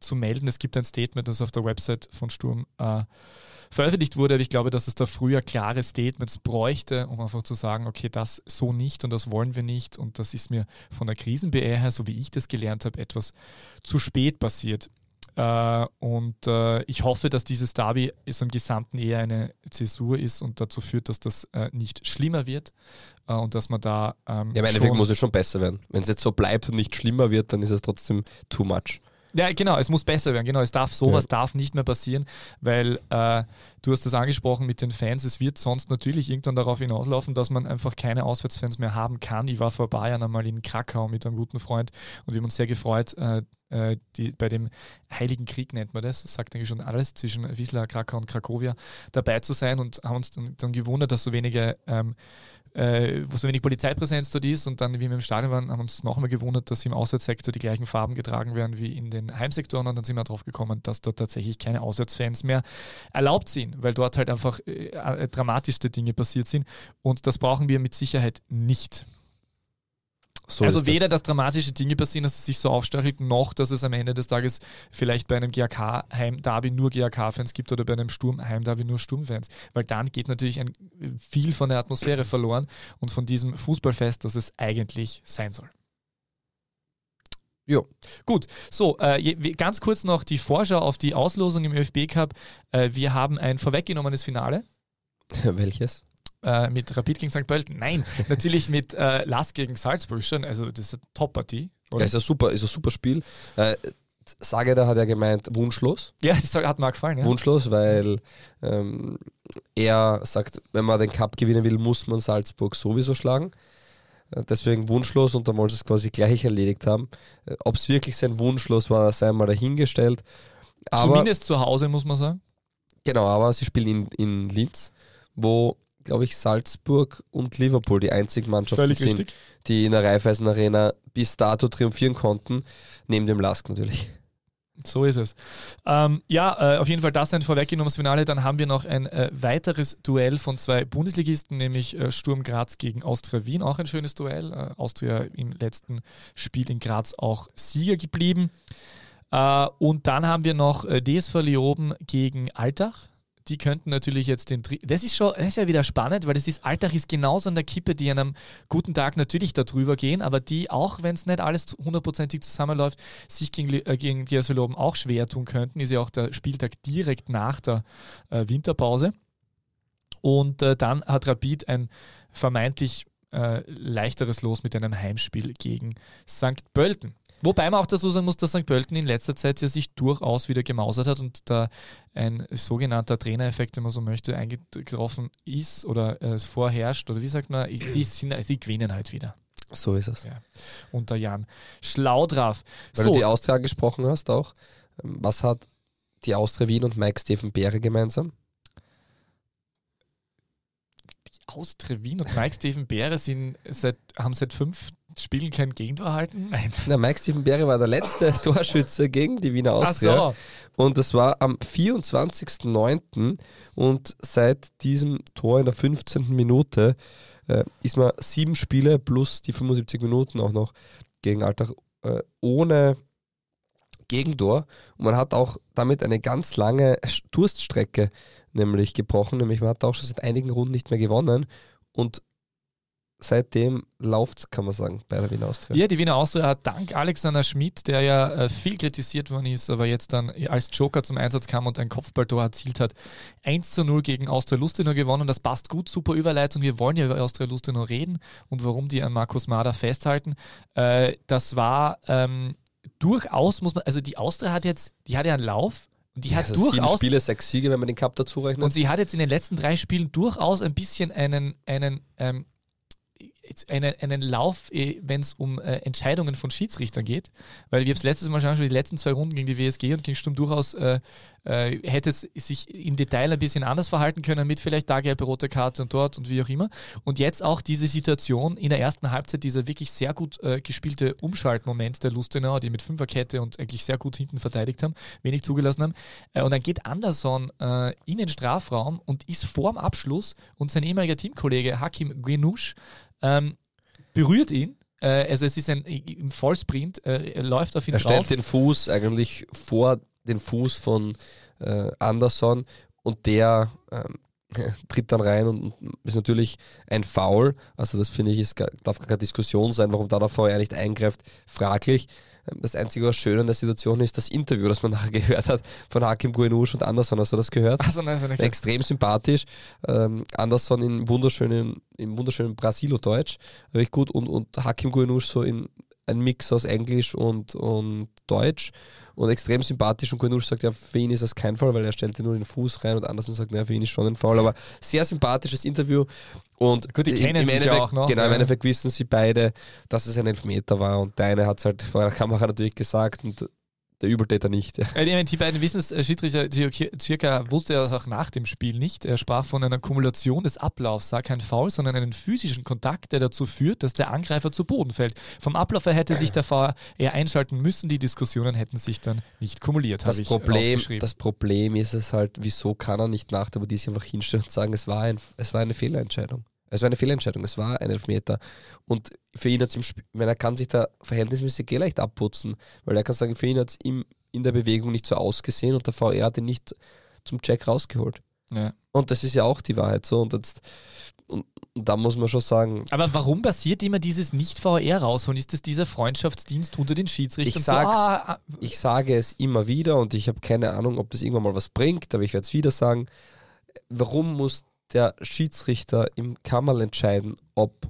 [SPEAKER 2] zu melden. Es gibt ein Statement, das auf der Website von Sturm äh, veröffentlicht wurde. Aber ich glaube, dass es da früher klare Statements bräuchte, um einfach zu sagen, okay, das so nicht und das wollen wir nicht. Und das ist mir von der Krisen-BR her, so wie ich das gelernt habe, etwas zu spät passiert. Äh, und äh, ich hoffe, dass dieses Derby so im Gesamten eher eine Zäsur ist und dazu führt, dass das äh, nicht schlimmer wird äh, und dass man da.
[SPEAKER 1] Ähm, ja, im Endeffekt muss es schon besser werden. Wenn es jetzt so bleibt und nicht schlimmer wird, dann ist es trotzdem too much.
[SPEAKER 2] Ja, genau, es muss besser werden. Genau, es darf sowas ja. darf nicht mehr passieren, weil äh, du hast das angesprochen mit den Fans. Es wird sonst natürlich irgendwann darauf hinauslaufen, dass man einfach keine Auswärtsfans mehr haben kann. Ich war vor ein paar Jahren einmal in Krakau mit einem guten Freund und wir haben uns sehr gefreut, äh, äh die, bei dem Heiligen Krieg nennt man das, das sagt eigentlich schon alles, zwischen Wisla, Krakau und Krakowia dabei zu sein und haben uns dann, dann gewundert, dass so wenige ähm, äh, wo so wenig Polizeipräsenz dort ist und dann, wie wir im Stadion waren, haben uns nochmal gewundert, dass im Auswärtssektor die gleichen Farben getragen werden wie in den Heimsektoren und dann sind wir darauf gekommen, dass dort tatsächlich keine Auswärtsfans mehr erlaubt sind, weil dort halt einfach äh, äh dramatischste Dinge passiert sind und das brauchen wir mit Sicherheit nicht. So also weder das. dass dramatische Dinge passieren, dass es sich so aufstachelt, noch dass es am Ende des Tages vielleicht bei einem GAK-Heim-Derby nur GAK-Fans gibt oder bei einem Sturm-Heim-Derby nur Sturmfans. Weil dann geht natürlich ein, viel von der Atmosphäre verloren und von diesem Fußballfest, das es eigentlich sein soll. Jo. Gut, so, äh, ganz kurz noch die Vorschau auf die Auslosung im ÖFB Cup. Äh, wir haben ein vorweggenommenes Finale. (laughs)
[SPEAKER 1] Welches?
[SPEAKER 2] Äh, mit Rapid gegen St. Pölten. Nein, (laughs) natürlich mit äh, Lask gegen Salzburg schon. Also das ist eine Top-Partie.
[SPEAKER 1] Ja, ist ein super, ist ein super Spiel. Äh, Sageda hat ja gemeint, wunschlos.
[SPEAKER 2] Ja, das hat mir gefallen. Ja.
[SPEAKER 1] Wunschlos, weil ähm, er sagt, wenn man den Cup gewinnen will, muss man Salzburg sowieso schlagen. Äh, deswegen wunschlos und dann wollen sie es quasi gleich erledigt haben. Äh, Ob es wirklich sein Wunschlos war, sei mal dahingestellt.
[SPEAKER 2] Aber, Zumindest zu Hause, muss man sagen.
[SPEAKER 1] Genau, aber sie spielen in, in Linz, wo glaube ich, Salzburg und Liverpool die einzigen Mannschaften Völlig sind, richtig. die in der Raiffeisen Arena bis dato triumphieren konnten, neben dem Lask natürlich.
[SPEAKER 2] So ist es. Ähm, ja, äh, auf jeden Fall das ein vorweggenommenes Finale. Dann haben wir noch ein äh, weiteres Duell von zwei Bundesligisten, nämlich äh, Sturm Graz gegen Austria Wien. Auch ein schönes Duell. Äh, Austria im letzten Spiel in Graz auch Sieger geblieben. Äh, und dann haben wir noch äh, DSV Leoben gegen Altach die könnten natürlich jetzt den. Das ist schon, das ist ja wieder spannend, weil das ist, Alltag ist genauso an der Kippe, die an einem guten Tag natürlich darüber gehen, aber die, auch wenn es nicht alles hundertprozentig zusammenläuft, sich gegen, äh, gegen die Asoloben auch schwer tun könnten. Ist ja auch der Spieltag direkt nach der äh, Winterpause. Und äh, dann hat Rapid ein vermeintlich äh, leichteres Los mit einem Heimspiel gegen St. Pölten. Wobei man auch dazu sagen muss, dass St. Pölten in letzter Zeit ja sich durchaus wieder gemausert hat und da ein sogenannter Trainereffekt, wenn man so möchte, eingetroffen ist oder äh, vorherrscht oder wie sagt man, die, sind, sie gewinnen halt wieder.
[SPEAKER 1] So ist es.
[SPEAKER 2] Ja. Unter Jan Schlaudraff.
[SPEAKER 1] Weil so. du die Austria gesprochen hast auch. Was hat die Austria Wien und Mike Steven Beere gemeinsam?
[SPEAKER 2] Die Austria Wien und Mike Steven Beere sind seit, haben seit fünf Spielen kein Gegentor erhalten?
[SPEAKER 1] Nein. Na, Mike Steven Beere war der letzte (laughs) Torschütze gegen die Wiener Austria. Ach so. Und das war am 24.09. Und seit diesem Tor in der 15. Minute äh, ist man sieben Spiele plus die 75 Minuten auch noch gegen Alltag äh, ohne Gegentor. Und man hat auch damit eine ganz lange Durststrecke nämlich gebrochen. Nämlich man hat auch schon seit einigen Runden nicht mehr gewonnen. Und seitdem läuft es, kann man sagen, bei der Wiener Austria.
[SPEAKER 2] Ja, die Wiener Austria hat dank Alexander Schmidt, der ja äh, viel kritisiert worden ist, aber jetzt dann als Joker zum Einsatz kam und ein Kopfballtor erzielt hat, 1 zu 0 gegen Austria Lustenau gewonnen. Das passt gut, super Überleitung. Wir wollen ja über Austria Lustenau reden und warum die an Markus Mader festhalten. Äh, das war ähm, durchaus, muss man, also die Austria hat jetzt, die hat ja einen Lauf, und die ja, hat also durchaus. Sieben
[SPEAKER 1] Spiele, sechs Siege, wenn man den Cup dazu rechnet.
[SPEAKER 2] Und sie hat jetzt in den letzten drei Spielen durchaus ein bisschen einen, einen ähm, einen, einen Lauf, eh, wenn es um äh, Entscheidungen von Schiedsrichtern geht, weil wir haben es letztes Mal schon die letzten zwei Runden gegen die WSG und gegen Sturm durchaus äh, äh, hätte es sich im Detail ein bisschen anders verhalten können mit vielleicht da gelbe rote Karte und dort und wie auch immer. Und jetzt auch diese Situation in der ersten Halbzeit, dieser wirklich sehr gut äh, gespielte Umschaltmoment der Lustenauer, die mit Fünferkette und eigentlich sehr gut hinten verteidigt haben, wenig zugelassen haben. Äh, und dann geht Anderson äh, in den Strafraum und ist vorm Abschluss und sein ehemaliger Teamkollege Hakim Genusch ähm, berührt ihn. Äh, also es ist ein im Vollsprint, äh, er läuft auf ihn
[SPEAKER 1] Er stellt den Fuß eigentlich vor den Fuß von äh, Anderson und der ähm, (laughs) tritt dann rein und ist natürlich ein Foul. Also das finde ich, ist, darf gar keine Diskussion sein, warum da der VR nicht eingreift, fraglich. Das Einzige, was schön an der Situation ist, das Interview, das man (laughs) nachher gehört hat von Hakim Guinusch und Anderson. Hast du das gehört?
[SPEAKER 2] Also, nein, nein,
[SPEAKER 1] Extrem sympathisch. Ähm, Anderson in wunderschönen, in wunderschönen Brasilo-Deutsch. Richtig gut. Und, und Hakim Guinusch so in ein Mix aus Englisch und, und Deutsch und extrem sympathisch und Guinusch sagt, ja, für ihn ist das kein Fall, weil er stellte nur den Fuß rein und Anderson sagt, ja, für ihn ist schon ein Fall, aber sehr sympathisches Interview und
[SPEAKER 2] Gut, die kennen sich ja auch noch.
[SPEAKER 1] Genau, im Endeffekt wissen sie beide, dass es ein Elfmeter war und der eine hat es halt vor der Kamera natürlich gesagt und der Übeltäter nicht. Ja.
[SPEAKER 2] Äh, die beiden Wissensschiedsrichter, Circa wusste er auch nach dem Spiel nicht. Er sprach von einer Kumulation des Ablaufs, sah kein Foul, sondern einen physischen Kontakt, der dazu führt, dass der Angreifer zu Boden fällt. Vom Ablauf her hätte sich der VR eher einschalten müssen, die Diskussionen hätten sich dann nicht kumuliert.
[SPEAKER 1] Das, Problem, das Problem ist es halt, wieso kann er nicht nach der Partie einfach hinstellen und sagen, es war, ein, es war eine Fehlentscheidung. Es war eine Fehlentscheidung, es war ein Elfmeter. Und für ihn hat es im Spiel, er kann sich da verhältnismäßig leicht abputzen, weil er kann sagen, für ihn hat es in der Bewegung nicht so ausgesehen und der VR hat ihn nicht zum Check rausgeholt.
[SPEAKER 2] Ja.
[SPEAKER 1] Und das ist ja auch die Wahrheit so. Und, jetzt, und, und da muss man schon sagen.
[SPEAKER 2] Aber warum passiert immer dieses Nicht-VR rausholen? Ist das dieser Freundschaftsdienst unter den Schiedsrichtern?
[SPEAKER 1] Ich, so, ah, ah, ich sage es immer wieder und ich habe keine Ahnung, ob das irgendwann mal was bringt, aber ich werde es wieder sagen. Warum muss der Schiedsrichter im Kammerl entscheiden, ob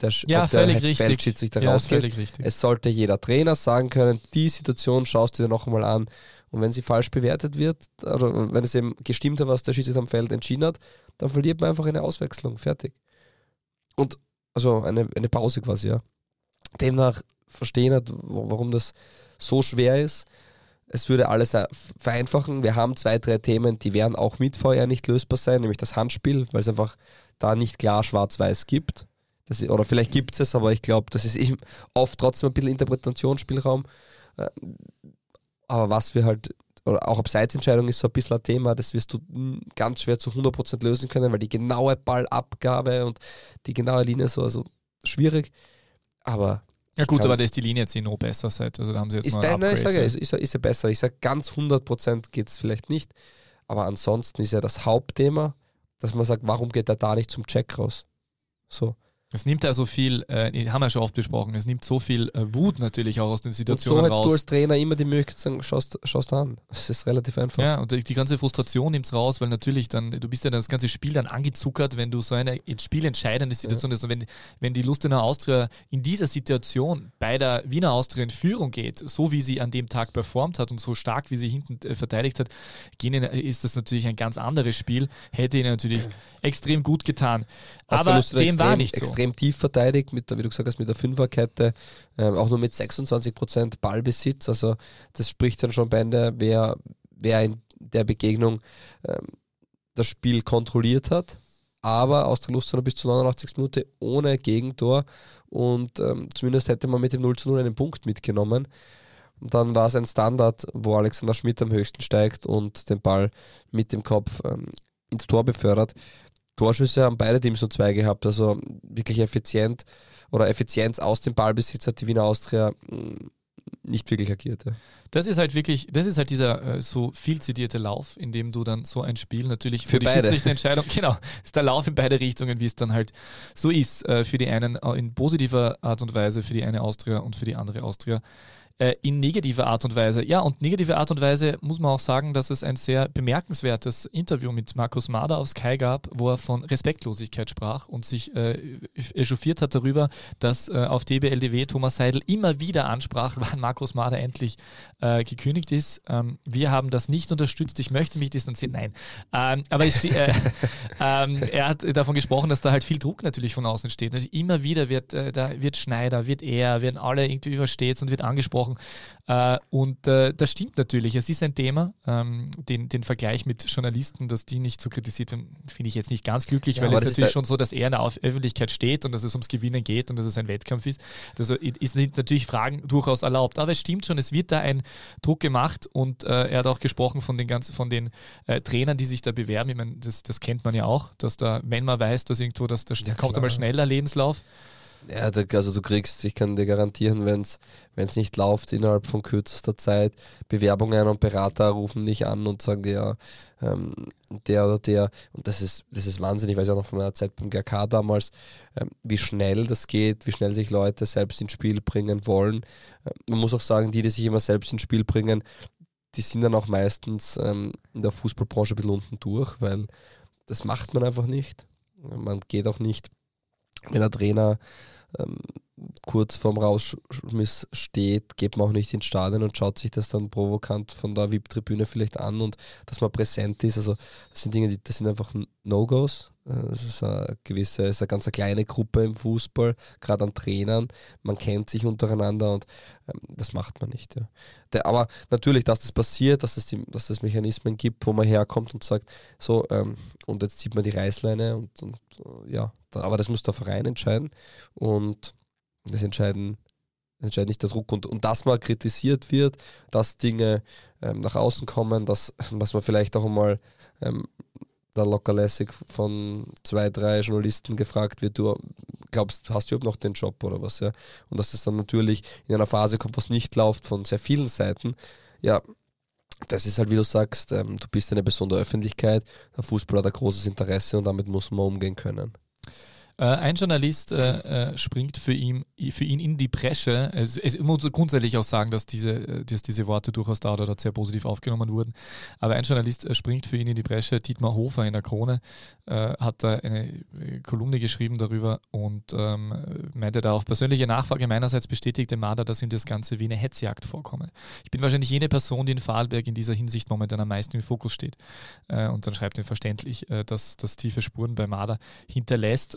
[SPEAKER 1] der,
[SPEAKER 2] ja,
[SPEAKER 1] ob der
[SPEAKER 2] Feldschiedsrichter
[SPEAKER 1] ja, rausgeht. Es sollte jeder Trainer sagen können, die Situation schaust du dir noch einmal an. Und wenn sie falsch bewertet wird, oder wenn es eben gestimmt hat, was der Schiedsrichter am Feld entschieden hat, dann verliert man einfach eine Auswechslung. Fertig. Und also eine, eine Pause quasi, ja. Demnach verstehen hat, warum das so schwer ist. Es würde alles vereinfachen. Wir haben zwei, drei Themen, die werden auch mit VR nicht lösbar sein, nämlich das Handspiel, weil es einfach da nicht klar schwarz-weiß gibt. Das, oder vielleicht gibt es es, aber ich glaube, das ist eben oft trotzdem ein bisschen Interpretationsspielraum. Äh, aber was wir halt, oder auch Abseitsentscheidung ist so ein bisschen ein Thema, das wirst du ganz schwer zu 100% lösen können, weil die genaue Ballabgabe und die genaue Linie so, also schwierig. Aber
[SPEAKER 2] ja gut, aber da ist die Linie jetzt eh noch besser seit. Also da haben sie jetzt
[SPEAKER 1] ist
[SPEAKER 2] mal
[SPEAKER 1] nein, ich sage, ist, ist, ist ja besser. Ich sage, ganz 100% geht es vielleicht nicht. Aber ansonsten ist ja das Hauptthema, dass man sagt, warum geht er da nicht zum Check raus? So.
[SPEAKER 2] Es nimmt ja so viel, äh, haben wir schon oft besprochen, es nimmt so viel äh, Wut natürlich auch aus den Situationen
[SPEAKER 1] und so raus. du als Trainer immer die Möglichkeit zu sagen, schaust, schaust an. Das ist relativ einfach.
[SPEAKER 2] Ja, und die, ganze Frustration nimmt es raus, weil natürlich dann, du bist ja das ganze Spiel dann angezuckert, wenn du so eine spielentscheidende Situation ja. ist. Und wenn, wenn die Lustener Austria in dieser Situation bei der Wiener Austria in Führung geht, so wie sie an dem Tag performt hat und so stark, wie sie hinten äh, verteidigt hat, gehen, ist das natürlich ein ganz anderes Spiel. Hätte ihnen natürlich extrem gut getan. Aber dem war nicht so
[SPEAKER 1] extrem tief verteidigt, mit der, wie du gesagt hast, mit der Fünferkette, ähm, auch nur mit 26% Ballbesitz. Also das spricht dann schon Bände, wer, wer in der Begegnung ähm, das Spiel kontrolliert hat. Aber aus der Lust bis zur 89. Minute ohne Gegentor und ähm, zumindest hätte man mit dem 0 zu 0 einen Punkt mitgenommen. Und dann war es ein Standard, wo Alexander Schmidt am höchsten steigt und den Ball mit dem Kopf ähm, ins Tor befördert. Torschüsse haben beide Teams nur zwei gehabt, also wirklich effizient oder Effizienz aus dem Ballbesitz hat die Wiener Austria mm, nicht wirklich agiert. Ja.
[SPEAKER 2] Das ist halt wirklich, das ist halt dieser äh, so viel zitierte Lauf, in dem du dann so ein Spiel natürlich
[SPEAKER 1] für die beide.
[SPEAKER 2] Schiedsrichterentscheidung, (laughs) genau, ist der Lauf in beide Richtungen, wie es dann halt so ist, äh, für die einen in positiver Art und Weise, für die eine Austria und für die andere Austria äh, in negativer Art und Weise. Ja, und negative Art und Weise muss man auch sagen, dass es ein sehr bemerkenswertes Interview mit Markus Mader auf Sky gab, wo er von Respektlosigkeit sprach und sich äh, echauffiert hat darüber, dass äh, auf DBLDW Thomas Seidel immer wieder ansprach, (laughs) wann Markus Mader endlich äh, gekündigt ist. Ähm, wir haben das nicht unterstützt. Ich möchte mich distanzieren. Nein. Ähm, aber äh, (laughs) ähm, er hat davon gesprochen, dass da halt viel Druck natürlich von außen steht. Und immer wieder wird, äh, da wird Schneider, wird er, werden alle irgendwie übersteht und wird angesprochen gesprochen. Äh, und äh, das stimmt natürlich. Es ist ein Thema. Ähm, den, den Vergleich mit Journalisten, dass die nicht so kritisiert werden, finde ich jetzt nicht ganz glücklich, ja, weil es natürlich schon so, dass er in der Öffentlichkeit steht und dass es ums Gewinnen geht und dass es ein Wettkampf ist. Also ist natürlich Fragen durchaus erlaubt. Aber es stimmt schon, es wird da ein Druck gemacht und äh, er hat auch gesprochen von den ganzen, von den äh, Trainern, die sich da bewerben. Ich meine, das, das kennt man ja auch, dass da, wenn man weiß, dass irgendwo, dass da ja, kommt einmal schneller Lebenslauf.
[SPEAKER 1] Ja, also du kriegst, ich kann dir garantieren, wenn es nicht läuft innerhalb von kürzester Zeit, Bewerbungen und Berater rufen dich an und sagen dir, ähm, der oder der, und das ist, das ist Wahnsinn, ich weiß ja noch von meiner Zeit beim GK damals, ähm, wie schnell das geht, wie schnell sich Leute selbst ins Spiel bringen wollen. Ähm, man muss auch sagen, die, die sich immer selbst ins Spiel bringen, die sind dann auch meistens ähm, in der Fußballbranche ein bisschen unten durch, weil das macht man einfach nicht. Man geht auch nicht wenn der Trainer ähm, kurz vorm Rausschmiss steht, geht man auch nicht ins Stadion und schaut sich das dann provokant von der VIP-Tribüne vielleicht an und dass man präsent ist. Also das sind Dinge, die, das sind einfach No-Gos. Äh, das ist eine gewisse, ist eine ganz eine kleine Gruppe im Fußball, gerade an Trainern. Man kennt sich untereinander und ähm, das macht man nicht. Ja. Der, aber natürlich, dass das passiert, dass es, die, dass es Mechanismen gibt, wo man herkommt und sagt, so, ähm, und jetzt zieht man die Reißleine und, und äh, ja, aber das muss der Verein entscheiden und das entscheiden, das entscheidet nicht der Druck. Und, und dass man kritisiert wird, dass Dinge ähm, nach außen kommen, dass (laughs) was man vielleicht auch einmal ähm, da lockerlässig von zwei, drei Journalisten gefragt wird, du glaubst, hast du überhaupt noch den Job oder was, ja? Und dass das dann natürlich in einer Phase kommt, was nicht läuft von sehr vielen Seiten, ja, das ist halt, wie du sagst, ähm, du bist eine besondere Öffentlichkeit, der Fußball hat ein großes Interesse und damit muss man umgehen können.
[SPEAKER 2] Äh, ein Journalist äh, äh, springt für ihn, für ihn in die Bresche. Es, es muss grundsätzlich auch sagen, dass diese, äh, dass diese Worte durchaus da oder sehr positiv aufgenommen wurden. Aber ein Journalist äh, springt für ihn in die Bresche. Dietmar Hofer in der Krone äh, hat da eine Kolumne geschrieben darüber und ähm, meinte da auf persönliche Nachfrage meinerseits bestätigte Marder, dass ihm das Ganze wie eine Hetzjagd vorkomme. Ich bin wahrscheinlich jene Person, die in Vorarlberg in dieser Hinsicht momentan am meisten im Fokus steht. und dann schreibt er verständlich, dass das tiefe Spuren bei Marder hinterlässt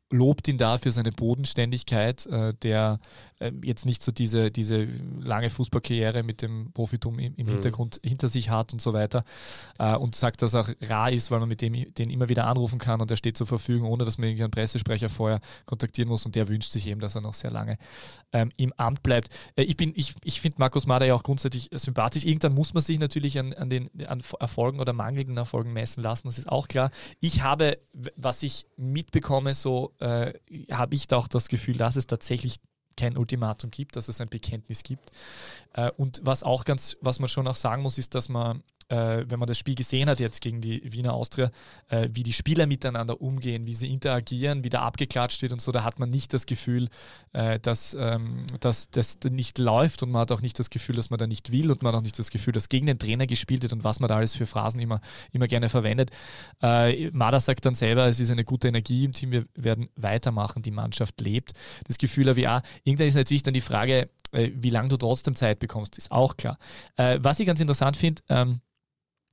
[SPEAKER 2] lobt ihn da für seine Bodenständigkeit, äh, der äh, jetzt nicht so diese, diese lange Fußballkarriere mit dem Profitum im, im mhm. Hintergrund hinter sich hat und so weiter äh, und sagt, dass er rar ist, weil man mit dem den immer wieder anrufen kann und er steht zur Verfügung, ohne dass man irgendwie einen Pressesprecher vorher kontaktieren muss und der wünscht sich eben, dass er noch sehr lange ähm, im Amt bleibt. Äh, ich ich, ich finde Markus Mader ja auch grundsätzlich sympathisch. Irgendwann muss man sich natürlich an, an den an Erfolgen oder mangelnden Erfolgen messen lassen, das ist auch klar. Ich habe, was ich mitbekomme, so äh, habe ich da auch das Gefühl, dass es tatsächlich kein Ultimatum gibt, dass es ein Bekenntnis gibt. Äh, und was auch ganz, was man schon auch sagen muss, ist, dass man äh, wenn man das Spiel gesehen hat jetzt gegen die Wiener Austria, äh, wie die Spieler miteinander umgehen, wie sie interagieren, wie da abgeklatscht wird und so, da hat man nicht das Gefühl, dass, ähm, dass das nicht läuft und man hat auch nicht das Gefühl, dass man da nicht will und man hat auch nicht das Gefühl, dass gegen den Trainer gespielt wird und was man da alles für Phrasen immer, immer gerne verwendet. Mada sagt dann selber, es ist eine gute Energie im Team, wir werden weitermachen, die Mannschaft lebt. Das Gefühl habe ich auch. Irgendwann ist natürlich dann die Frage, wie lange du trotzdem Zeit bekommst, ist auch klar. Äh, was ich ganz interessant finde, ähm,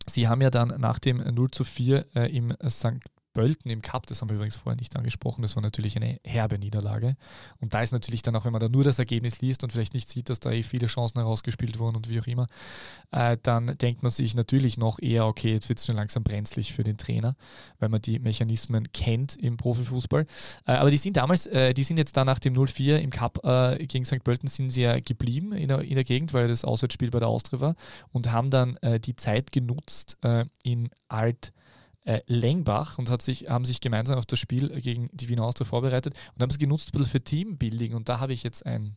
[SPEAKER 2] Sie haben ja dann nach dem 0 zu 4 äh, im St. Pölten im Cup, das haben wir übrigens vorher nicht angesprochen, das war natürlich eine herbe Niederlage. Und da ist natürlich dann auch, wenn man da nur das Ergebnis liest und vielleicht nicht sieht, dass da eh viele Chancen herausgespielt wurden und wie auch immer, äh, dann denkt man sich natürlich noch eher, okay, jetzt wird es schon langsam brenzlig für den Trainer, weil man die Mechanismen kennt im Profifußball. Äh, aber die sind damals, äh, die sind jetzt da nach dem 0-4 im Cup äh, gegen St. Pölten sind sie ja geblieben in der, in der Gegend, weil das Auswärtsspiel bei der Austria war und haben dann äh, die Zeit genutzt äh, in Alt äh, Lengbach und hat sich, haben sich gemeinsam auf das Spiel gegen die Wiener Austria vorbereitet und haben es genutzt ein bisschen für Teambuilding und da habe ich jetzt ein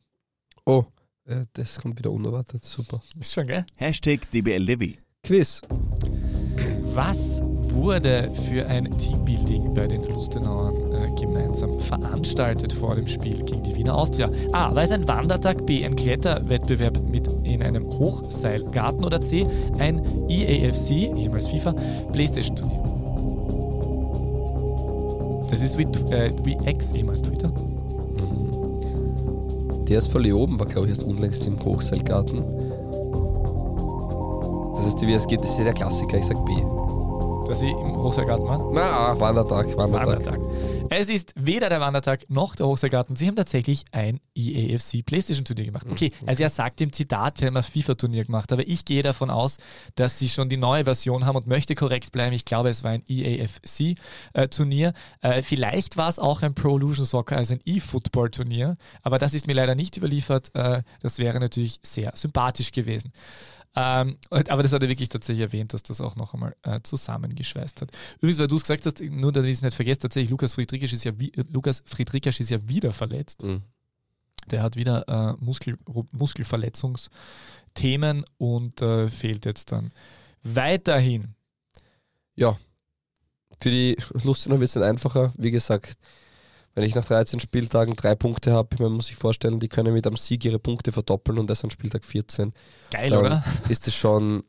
[SPEAKER 1] Oh, äh, das kommt wieder unerwartet. Super.
[SPEAKER 2] ist schon geil.
[SPEAKER 3] Hashtag DBLDevi.
[SPEAKER 1] Quiz.
[SPEAKER 2] Was wurde für ein Teambuilding bei den Lustenauern äh, gemeinsam veranstaltet vor dem Spiel gegen die Wiener Austria? A. War es ein Wandertag? B. Ein Kletterwettbewerb mit in einem Hochseilgarten? Oder C. Ein EAFC, ehemals FIFA, Playstation-Turnier? Das ist wie, äh, wie X, ehemals Twitter.
[SPEAKER 1] Mhm. Der ist von Leoben, war glaube ich erst unlängst im Hochseilgarten. Das heißt, wie es geht, das ist ja der Klassiker, ich sag B.
[SPEAKER 2] Dass sie im Hochseilgarten waren?
[SPEAKER 1] Na, ah, Wandertag, Wandertag.
[SPEAKER 2] Wandertag. Es ist weder der Wandertag noch der Hochseilgarten. Sie haben tatsächlich ein EAFC PlayStation Turnier gemacht. Okay, also er sagt im Zitat, sie haben ein FIFA-Turnier gemacht, aber ich gehe davon aus, dass sie schon die neue Version haben und möchte korrekt bleiben. Ich glaube, es war ein EAFC-Turnier. Äh, vielleicht war es auch ein Pro Evolution Soccer, also ein E-Football-Turnier, aber das ist mir leider nicht überliefert. Äh, das wäre natürlich sehr sympathisch gewesen. Ähm, aber das hat er wirklich tatsächlich erwähnt, dass das auch noch einmal äh, zusammengeschweißt hat. Übrigens, weil du es gesagt hast, nur damit ich es nicht vergesse, tatsächlich Lukas Friedrichs ist ja, wie, Lukas Friedrichs ist ja wieder verletzt.
[SPEAKER 1] Mhm.
[SPEAKER 2] Der hat wieder äh, Muskel, Muskelverletzungsthemen und äh, fehlt jetzt dann weiterhin.
[SPEAKER 1] Ja, für die Lustenau wird es nicht einfacher. Wie gesagt, wenn ich nach 13 Spieltagen drei Punkte habe, man muss sich vorstellen, die können mit einem Sieg ihre Punkte verdoppeln und das an Spieltag 14.
[SPEAKER 2] Geil,
[SPEAKER 1] Dann
[SPEAKER 2] oder?
[SPEAKER 1] ist es schon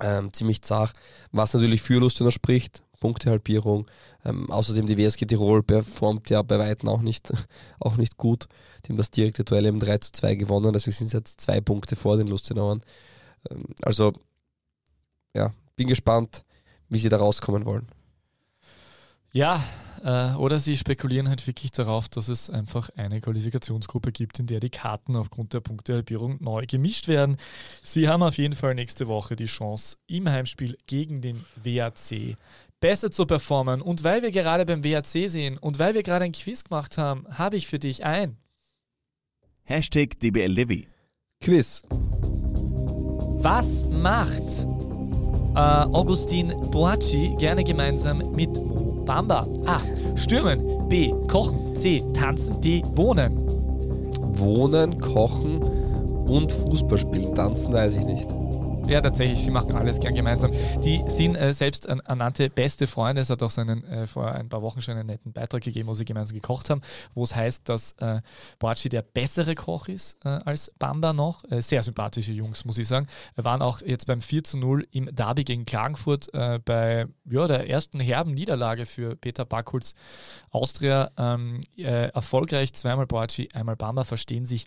[SPEAKER 1] ähm, ziemlich zart. Was natürlich für Lustenau spricht, Punktehalbierung. Ähm, außerdem die WSG Tirol performt ja bei Weitem auch nicht, (laughs) auch nicht gut. Die haben das direkte Duell eben 3 zu 2 gewonnen, deswegen sind es jetzt zwei Punkte vor den Lustenauern. Ähm, also, ja, bin gespannt, wie sie da rauskommen wollen.
[SPEAKER 2] Ja, äh, oder sie spekulieren halt wirklich darauf, dass es einfach eine Qualifikationsgruppe gibt, in der die Karten aufgrund der Punktehalbierung neu gemischt werden. Sie haben auf jeden Fall nächste Woche die Chance, im Heimspiel gegen den WAC besser zu performen. Und weil wir gerade beim WAC sehen und weil wir gerade ein Quiz gemacht haben, habe ich für dich ein
[SPEAKER 3] Hashtag DBLDevi.
[SPEAKER 1] Quiz.
[SPEAKER 2] Was macht äh, Augustin Boacci gerne gemeinsam mit Mo Bamba? A. Stürmen. B. Kochen. C. Tanzen. D. Wohnen.
[SPEAKER 1] Wohnen, kochen und Fußball spielen. Tanzen weiß ich nicht.
[SPEAKER 2] Ja, tatsächlich, sie machen alles gern gemeinsam. Die sind äh, selbst an, ernannte beste Freunde. Es hat auch so einen, äh, vor ein paar Wochen schon einen netten Beitrag gegeben, wo sie gemeinsam gekocht haben, wo es heißt, dass äh, Boachi der bessere Koch ist äh, als Bamba noch. Äh, sehr sympathische Jungs, muss ich sagen. Wir waren auch jetzt beim 4 zu 0 im Derby gegen Klagenfurt äh, bei ja, der ersten herben Niederlage für Peter Backholz Austria. Ähm, äh, erfolgreich, zweimal Boachi, einmal Bamba, verstehen sich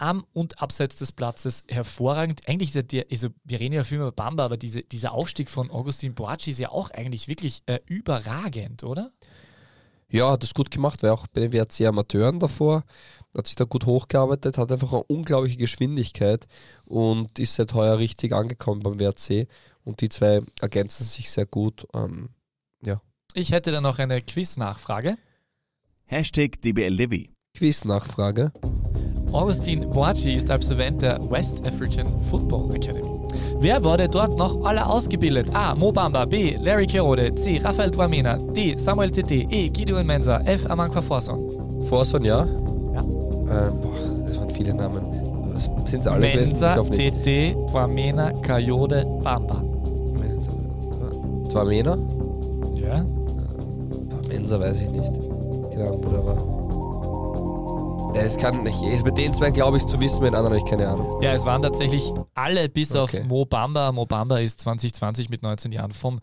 [SPEAKER 2] am und abseits des Platzes hervorragend. Eigentlich ist ja der, also wir reden ja viel über Bamba, aber diese, dieser Aufstieg von Augustin Boacci ist ja auch eigentlich wirklich äh, überragend, oder?
[SPEAKER 1] Ja, hat das gut gemacht, war auch bei den WRC Amateuren davor, hat sich da gut hochgearbeitet, hat einfach eine unglaubliche Geschwindigkeit und ist seit heuer richtig angekommen beim WRC und die zwei ergänzen sich sehr gut. Ähm, ja.
[SPEAKER 2] Ich hätte da noch eine Quiz-Nachfrage.
[SPEAKER 3] Hashtag DBLDevi.
[SPEAKER 1] Quiz-Nachfrage.
[SPEAKER 2] Augustin Boacci ist Absolvent der West African Football Academy. Wer wurde dort noch alle ausgebildet? A. Mo Bamba, B. Larry Kerode, C. Rafael Duamena, D. Samuel Tete, E. Gideon Mensa, F. Amankwa Forson.
[SPEAKER 1] Forson, ja?
[SPEAKER 2] Ja.
[SPEAKER 1] Ähm, boah, das waren viele Namen. Sind es alle gewesen?
[SPEAKER 2] Mensa,
[SPEAKER 1] Ich hoffe nicht.
[SPEAKER 2] Tete, Duamena, Kayode, Bamba.
[SPEAKER 1] Mensa. Zwar Mena?
[SPEAKER 2] Ja.
[SPEAKER 1] Mensa weiß ich nicht. Keine Ahnung, wo der war. Es kann nicht. Mit den zwei glaube ich zu wissen, mit den anderen habe ich keine Ahnung.
[SPEAKER 2] Ja, es waren tatsächlich alle bis
[SPEAKER 1] Okay.
[SPEAKER 2] auf Mo Bamba. Mo Bamba ist 2020 mit 19 Jahren vom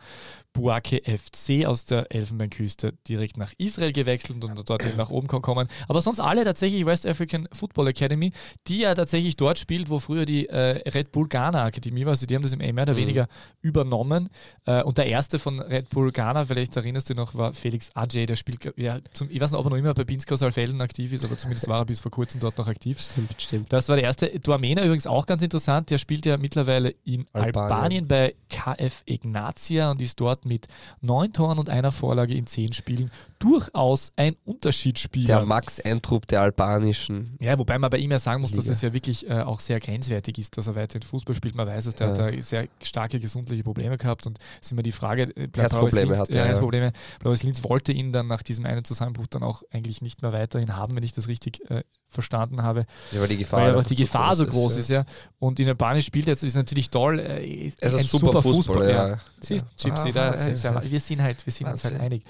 [SPEAKER 2] Buake FC aus der Elfenbeinküste direkt nach Israel gewechselt und dort eben nach oben kommen. Aber sonst alle tatsächlich West African Football Academy, die ja tatsächlich dort spielt, wo früher die äh, Red Bull Ghana Akademie war. Also die haben das im mehr oder
[SPEAKER 1] Mhm.
[SPEAKER 2] weniger übernommen. Äh, und der erste von Red Bull Ghana, vielleicht erinnerst du dich noch, war Felix Ajay, der spielt, ja, zum, ich weiß nicht, ob er noch immer bei Binsko Saalfelden aktiv ist, aber zumindest war er bis vor kurzem dort noch aktiv.
[SPEAKER 1] Stimmt, stimmt.
[SPEAKER 2] Das war der erste. Duamena übrigens auch ganz interessant. Der spielt ja mittlerweile in
[SPEAKER 1] Albanien.
[SPEAKER 2] Albanien, bei KF Ignatia und ist dort mit neun Toren und einer Vorlage in zehn Spielen durchaus ein Unterschiedsspieler.
[SPEAKER 1] Der Max Eintrup der albanischen.
[SPEAKER 2] ja, wobei man bei ihm ja sagen muss, dass
[SPEAKER 1] Liga.
[SPEAKER 2] es ja wirklich äh, auch sehr grenzwertig ist, dass er weiterhin Fußball spielt. Man weiß es, der
[SPEAKER 1] Ja.
[SPEAKER 2] hat da sehr starke gesundheitliche Probleme gehabt und es ist immer die Frage, äh,
[SPEAKER 1] Herzprobleme
[SPEAKER 2] Linz-
[SPEAKER 1] hat er,
[SPEAKER 2] ja,
[SPEAKER 1] ja.
[SPEAKER 2] Herzprobleme. Blaues Linz wollte ihn dann nach diesem einen Zusammenbruch dann auch eigentlich nicht mehr weiterhin haben, wenn ich das richtig äh, verstanden habe.
[SPEAKER 1] Ja, weil die Gefahr,
[SPEAKER 2] Weil
[SPEAKER 1] einfach
[SPEAKER 2] die Gefahr so groß ist, ja. Und in Albanien spielt jetzt, ist natürlich toll. äh, Ist
[SPEAKER 1] Es ist
[SPEAKER 2] ein
[SPEAKER 1] ein super Fußball,
[SPEAKER 2] ja.
[SPEAKER 1] ja.
[SPEAKER 2] Siehst,
[SPEAKER 1] Ja.
[SPEAKER 2] Gypsy,
[SPEAKER 1] Ah,
[SPEAKER 2] da, Ist ja, wir sind halt, wir sind uns halt einig.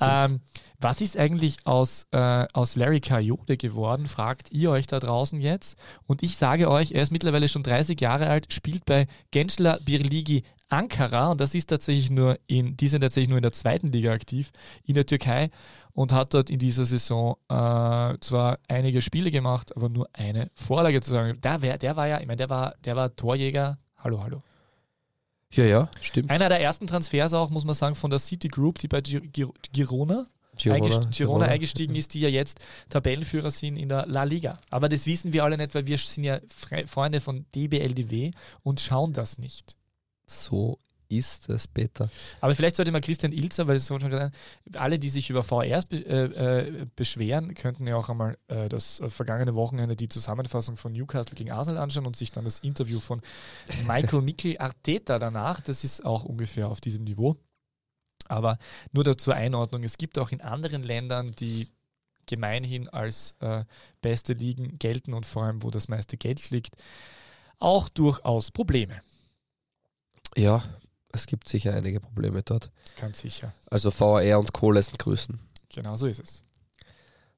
[SPEAKER 2] Ähm, was ist eigentlich aus, äh, aus Larry Coyote geworden, fragt ihr euch da draußen jetzt. Und ich sage euch, er ist mittlerweile schon 30 Jahre alt, spielt bei Gençler Birligi Ankara und das ist tatsächlich nur in, die sind tatsächlich nur in der zweiten Liga aktiv, in der Türkei und hat dort in dieser Saison äh, zwar einige Spiele gemacht, aber nur eine Vorlage zu sagen. Der, wär, der war ja, ich meine, der war, der war Torjäger. Hallo, hallo.
[SPEAKER 1] Ja, ja, stimmt.
[SPEAKER 2] Einer der ersten Transfers auch, muss man sagen, von der City Group, die bei Gir Gir Girona
[SPEAKER 1] Girona,
[SPEAKER 2] Girona, Girona eingestiegen ist, die ja jetzt Tabellenführer sind in der La Liga. Aber das wissen wir alle nicht, weil wir sind ja Fre Freunde von DBLDW und schauen das nicht.
[SPEAKER 1] So ist es, Peter.
[SPEAKER 2] Aber vielleicht sollte mal Christian Ilzer, weil es so schon gesagt, alle, die sich über VRs be äh, äh, beschweren, könnten ja auch einmal äh, das äh, vergangene Wochenende die Zusammenfassung von Newcastle gegen Arsenal anschauen und sich dann das Interview von Michael (laughs) Mikkel Arteta danach. Das ist auch ungefähr auf diesem Niveau. Aber nur da zur Einordnung, es gibt auch in anderen Ländern, die gemeinhin als äh, beste Ligen gelten und vor allem, wo das meiste Geld liegt, auch durchaus Probleme.
[SPEAKER 1] Ja, es gibt sicher einige Probleme dort.
[SPEAKER 2] Ganz sicher.
[SPEAKER 1] Also VAR und Co. lassen grüßen.
[SPEAKER 2] Genau so ist es.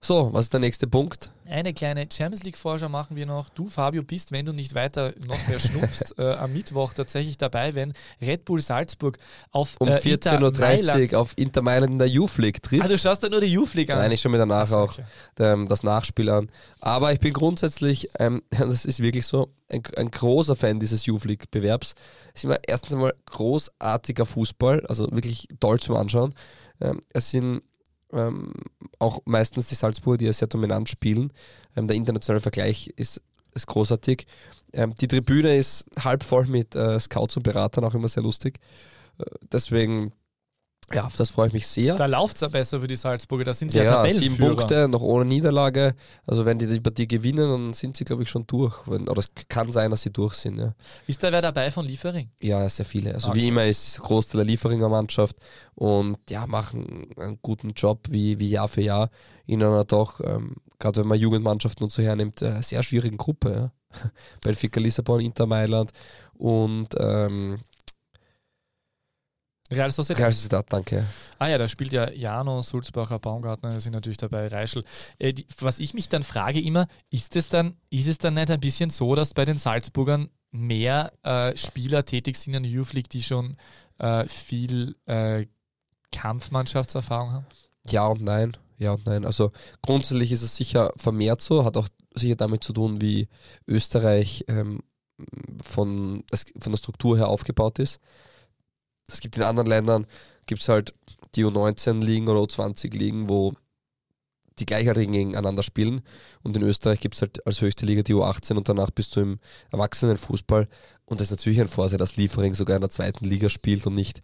[SPEAKER 1] So, was ist der nächste Punkt?
[SPEAKER 2] Eine kleine Champions League-Vorschau machen wir noch. Du, Fabio, bist, wenn du nicht weiter noch mehr schnupfst, (laughs) äh, am Mittwoch tatsächlich dabei, wenn Red Bull Salzburg auf
[SPEAKER 1] Um
[SPEAKER 2] äh, Inter
[SPEAKER 1] 14.30
[SPEAKER 2] Mailand-
[SPEAKER 1] Uhr auf Inter Mailand in der Youth League trifft.
[SPEAKER 2] Ah, du schaust da nur die Youth League an.
[SPEAKER 1] Nein, ich schaue mir danach auch ähm, das Nachspiel an. Aber ich bin grundsätzlich, ähm, (laughs) das ist wirklich so, ein, ein großer Fan dieses Youth League-Bewerbs. Es ist immer erstens einmal großartiger Fußball, also wirklich toll zum Anschauen. Ähm, es sind ähm, auch meistens die Salzburger, die ja sehr dominant spielen. Ähm, der internationale Vergleich ist, ist großartig. Ähm, die Tribüne ist halb voll mit äh, Scouts und Beratern, auch immer sehr lustig. Äh, deswegen, ja, auf das freue ich mich sehr.
[SPEAKER 2] Da läuft es ja besser für die Salzburger, da sind sie ja,
[SPEAKER 1] Ja, ja sieben
[SPEAKER 2] Tabellenführer.
[SPEAKER 1] Punkte, noch ohne Niederlage. Also wenn die die Partie gewinnen, dann sind sie, glaube ich, schon durch. Wenn, oder es kann sein, dass sie durch sind. Ja,
[SPEAKER 2] Ist da wer dabei von Liefering?
[SPEAKER 1] ja sehr viele. Also
[SPEAKER 2] Okay.
[SPEAKER 1] wie immer ist es ein Großteil der Lieferinger Mannschaft und ja, machen einen guten Job wie, wie Jahr für Jahr in einer doch, ähm, gerade wenn man Jugendmannschaften und so hernimmt, äh, sehr schwierigen Gruppe. Ja. (laughs) Benfica Lissabon, Inter Mailand und ähm,
[SPEAKER 2] Real Sociedad.
[SPEAKER 1] Real Sociedad, danke.
[SPEAKER 2] Ah ja, da spielt ja Jano, Sulzbacher, Baumgartner, sind natürlich dabei, Reischl. Äh, die, was ich mich dann frage immer, ist es dann, ist es dann nicht ein bisschen so, dass bei den Salzburgern mehr äh, Spieler tätig sind in der Youth League, die schon äh, viel äh, Kampfmannschaftserfahrung haben?
[SPEAKER 1] Ja und nein. Ja und nein. Also grundsätzlich ist es sicher vermehrt so, hat auch sicher damit zu tun, wie Österreich ähm, von, von der Struktur her aufgebaut ist. Es gibt in anderen Ländern, gibt es halt die U19-Ligen oder U20-Ligen, wo die Gleichaltrigen gegeneinander spielen. Und in Österreich gibt es halt als höchste Liga die U18 und danach bist du im Erwachsenenfußball. Und das ist natürlich ein Vorteil, dass Liefering sogar in der zweiten Liga spielt und nicht,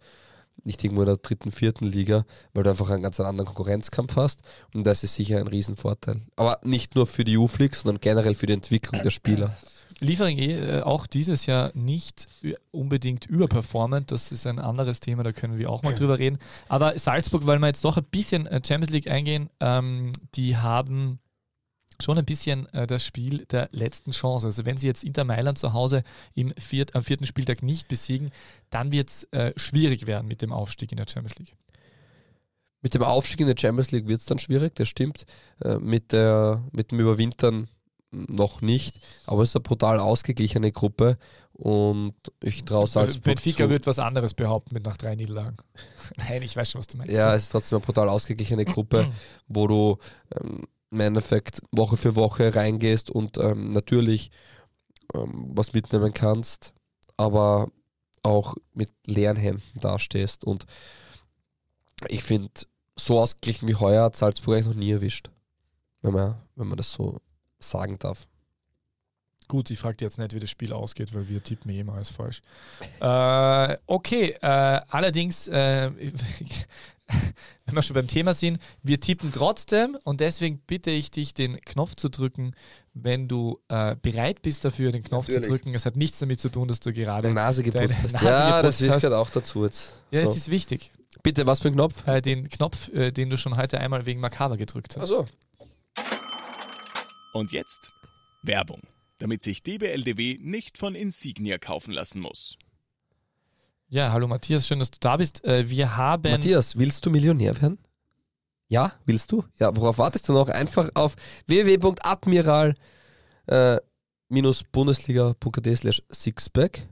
[SPEAKER 1] nicht irgendwo in der dritten, vierten Liga, weil du einfach einen ganz anderen Konkurrenzkampf hast. Und das ist sicher ein Riesenvorteil. Aber nicht nur für die U-Fleague, sondern generell für die Entwicklung der Spieler.
[SPEAKER 2] Liefering eh, äh, auch dieses Jahr nicht ü- unbedingt überperformant. Das ist ein anderes Thema, da können wir auch mal drüber reden. Aber Salzburg, weil wir jetzt doch ein bisschen äh, Champions League eingehen, ähm, die haben schon ein bisschen äh, das Spiel der letzten Chance. Also wenn sie jetzt Inter Mailand zu Hause im viert, am vierten Spieltag nicht besiegen, dann wird es äh, schwierig werden mit dem Aufstieg in der Champions League.
[SPEAKER 1] Mit dem Aufstieg in der Champions League wird es dann schwierig, das stimmt. Äh, mit, der, mit dem Überwintern noch nicht, aber es ist eine brutal ausgeglichene Gruppe Und ich traue
[SPEAKER 2] Also
[SPEAKER 1] Salzburg
[SPEAKER 2] Benfica
[SPEAKER 1] zu.
[SPEAKER 2] wird was anderes behaupten mit nach drei Niederlagen. (laughs) Nein, ich weiß schon, was du meinst.
[SPEAKER 1] Ja, es ist trotzdem eine brutal ausgeglichene Gruppe, (clears throat) wo du ähm, im Endeffekt Woche für Woche reingehst und ähm, natürlich ähm, was mitnehmen kannst, aber auch mit leeren Händen dastehst. Und ich finde, so ausgeglichen wie heuer hat Salzburg eigentlich noch nie erwischt, wenn man, wenn man das so sagen darf.
[SPEAKER 2] Gut, ich frage jetzt nicht, wie das Spiel ausgeht, weil wir tippen eh immer alles falsch. (laughs) Äh, okay, äh, allerdings, äh, (laughs) wenn wir schon beim Thema sind, wir tippen trotzdem und deswegen bitte ich dich, den Knopf zu drücken, wenn du äh, bereit bist dafür, den Knopf
[SPEAKER 1] Natürlich.
[SPEAKER 2] zu drücken. Es hat nichts damit zu tun, dass du gerade.
[SPEAKER 1] Nase
[SPEAKER 2] Deine
[SPEAKER 1] geputzt hast.
[SPEAKER 2] Nase
[SPEAKER 1] ja, das
[SPEAKER 2] geputzt
[SPEAKER 1] ich
[SPEAKER 2] hast.
[SPEAKER 1] gerade auch dazu jetzt.
[SPEAKER 2] Ja,
[SPEAKER 1] so.
[SPEAKER 2] es ist wichtig.
[SPEAKER 1] Bitte, was für ein Knopf?
[SPEAKER 2] Äh, den Knopf, äh, den du schon heute einmal wegen Makaber gedrückt hast.
[SPEAKER 1] Achso.
[SPEAKER 3] Und jetzt Werbung, damit sich DBLDW nicht von Insignia kaufen lassen muss.
[SPEAKER 2] Ja, hallo Matthias, schön, dass du da bist. Äh, wir haben.
[SPEAKER 1] Matthias, willst du Millionär werden? Ja, willst du? Ja, worauf wartest du noch? Einfach auf www.admiral äh, slash sixpack.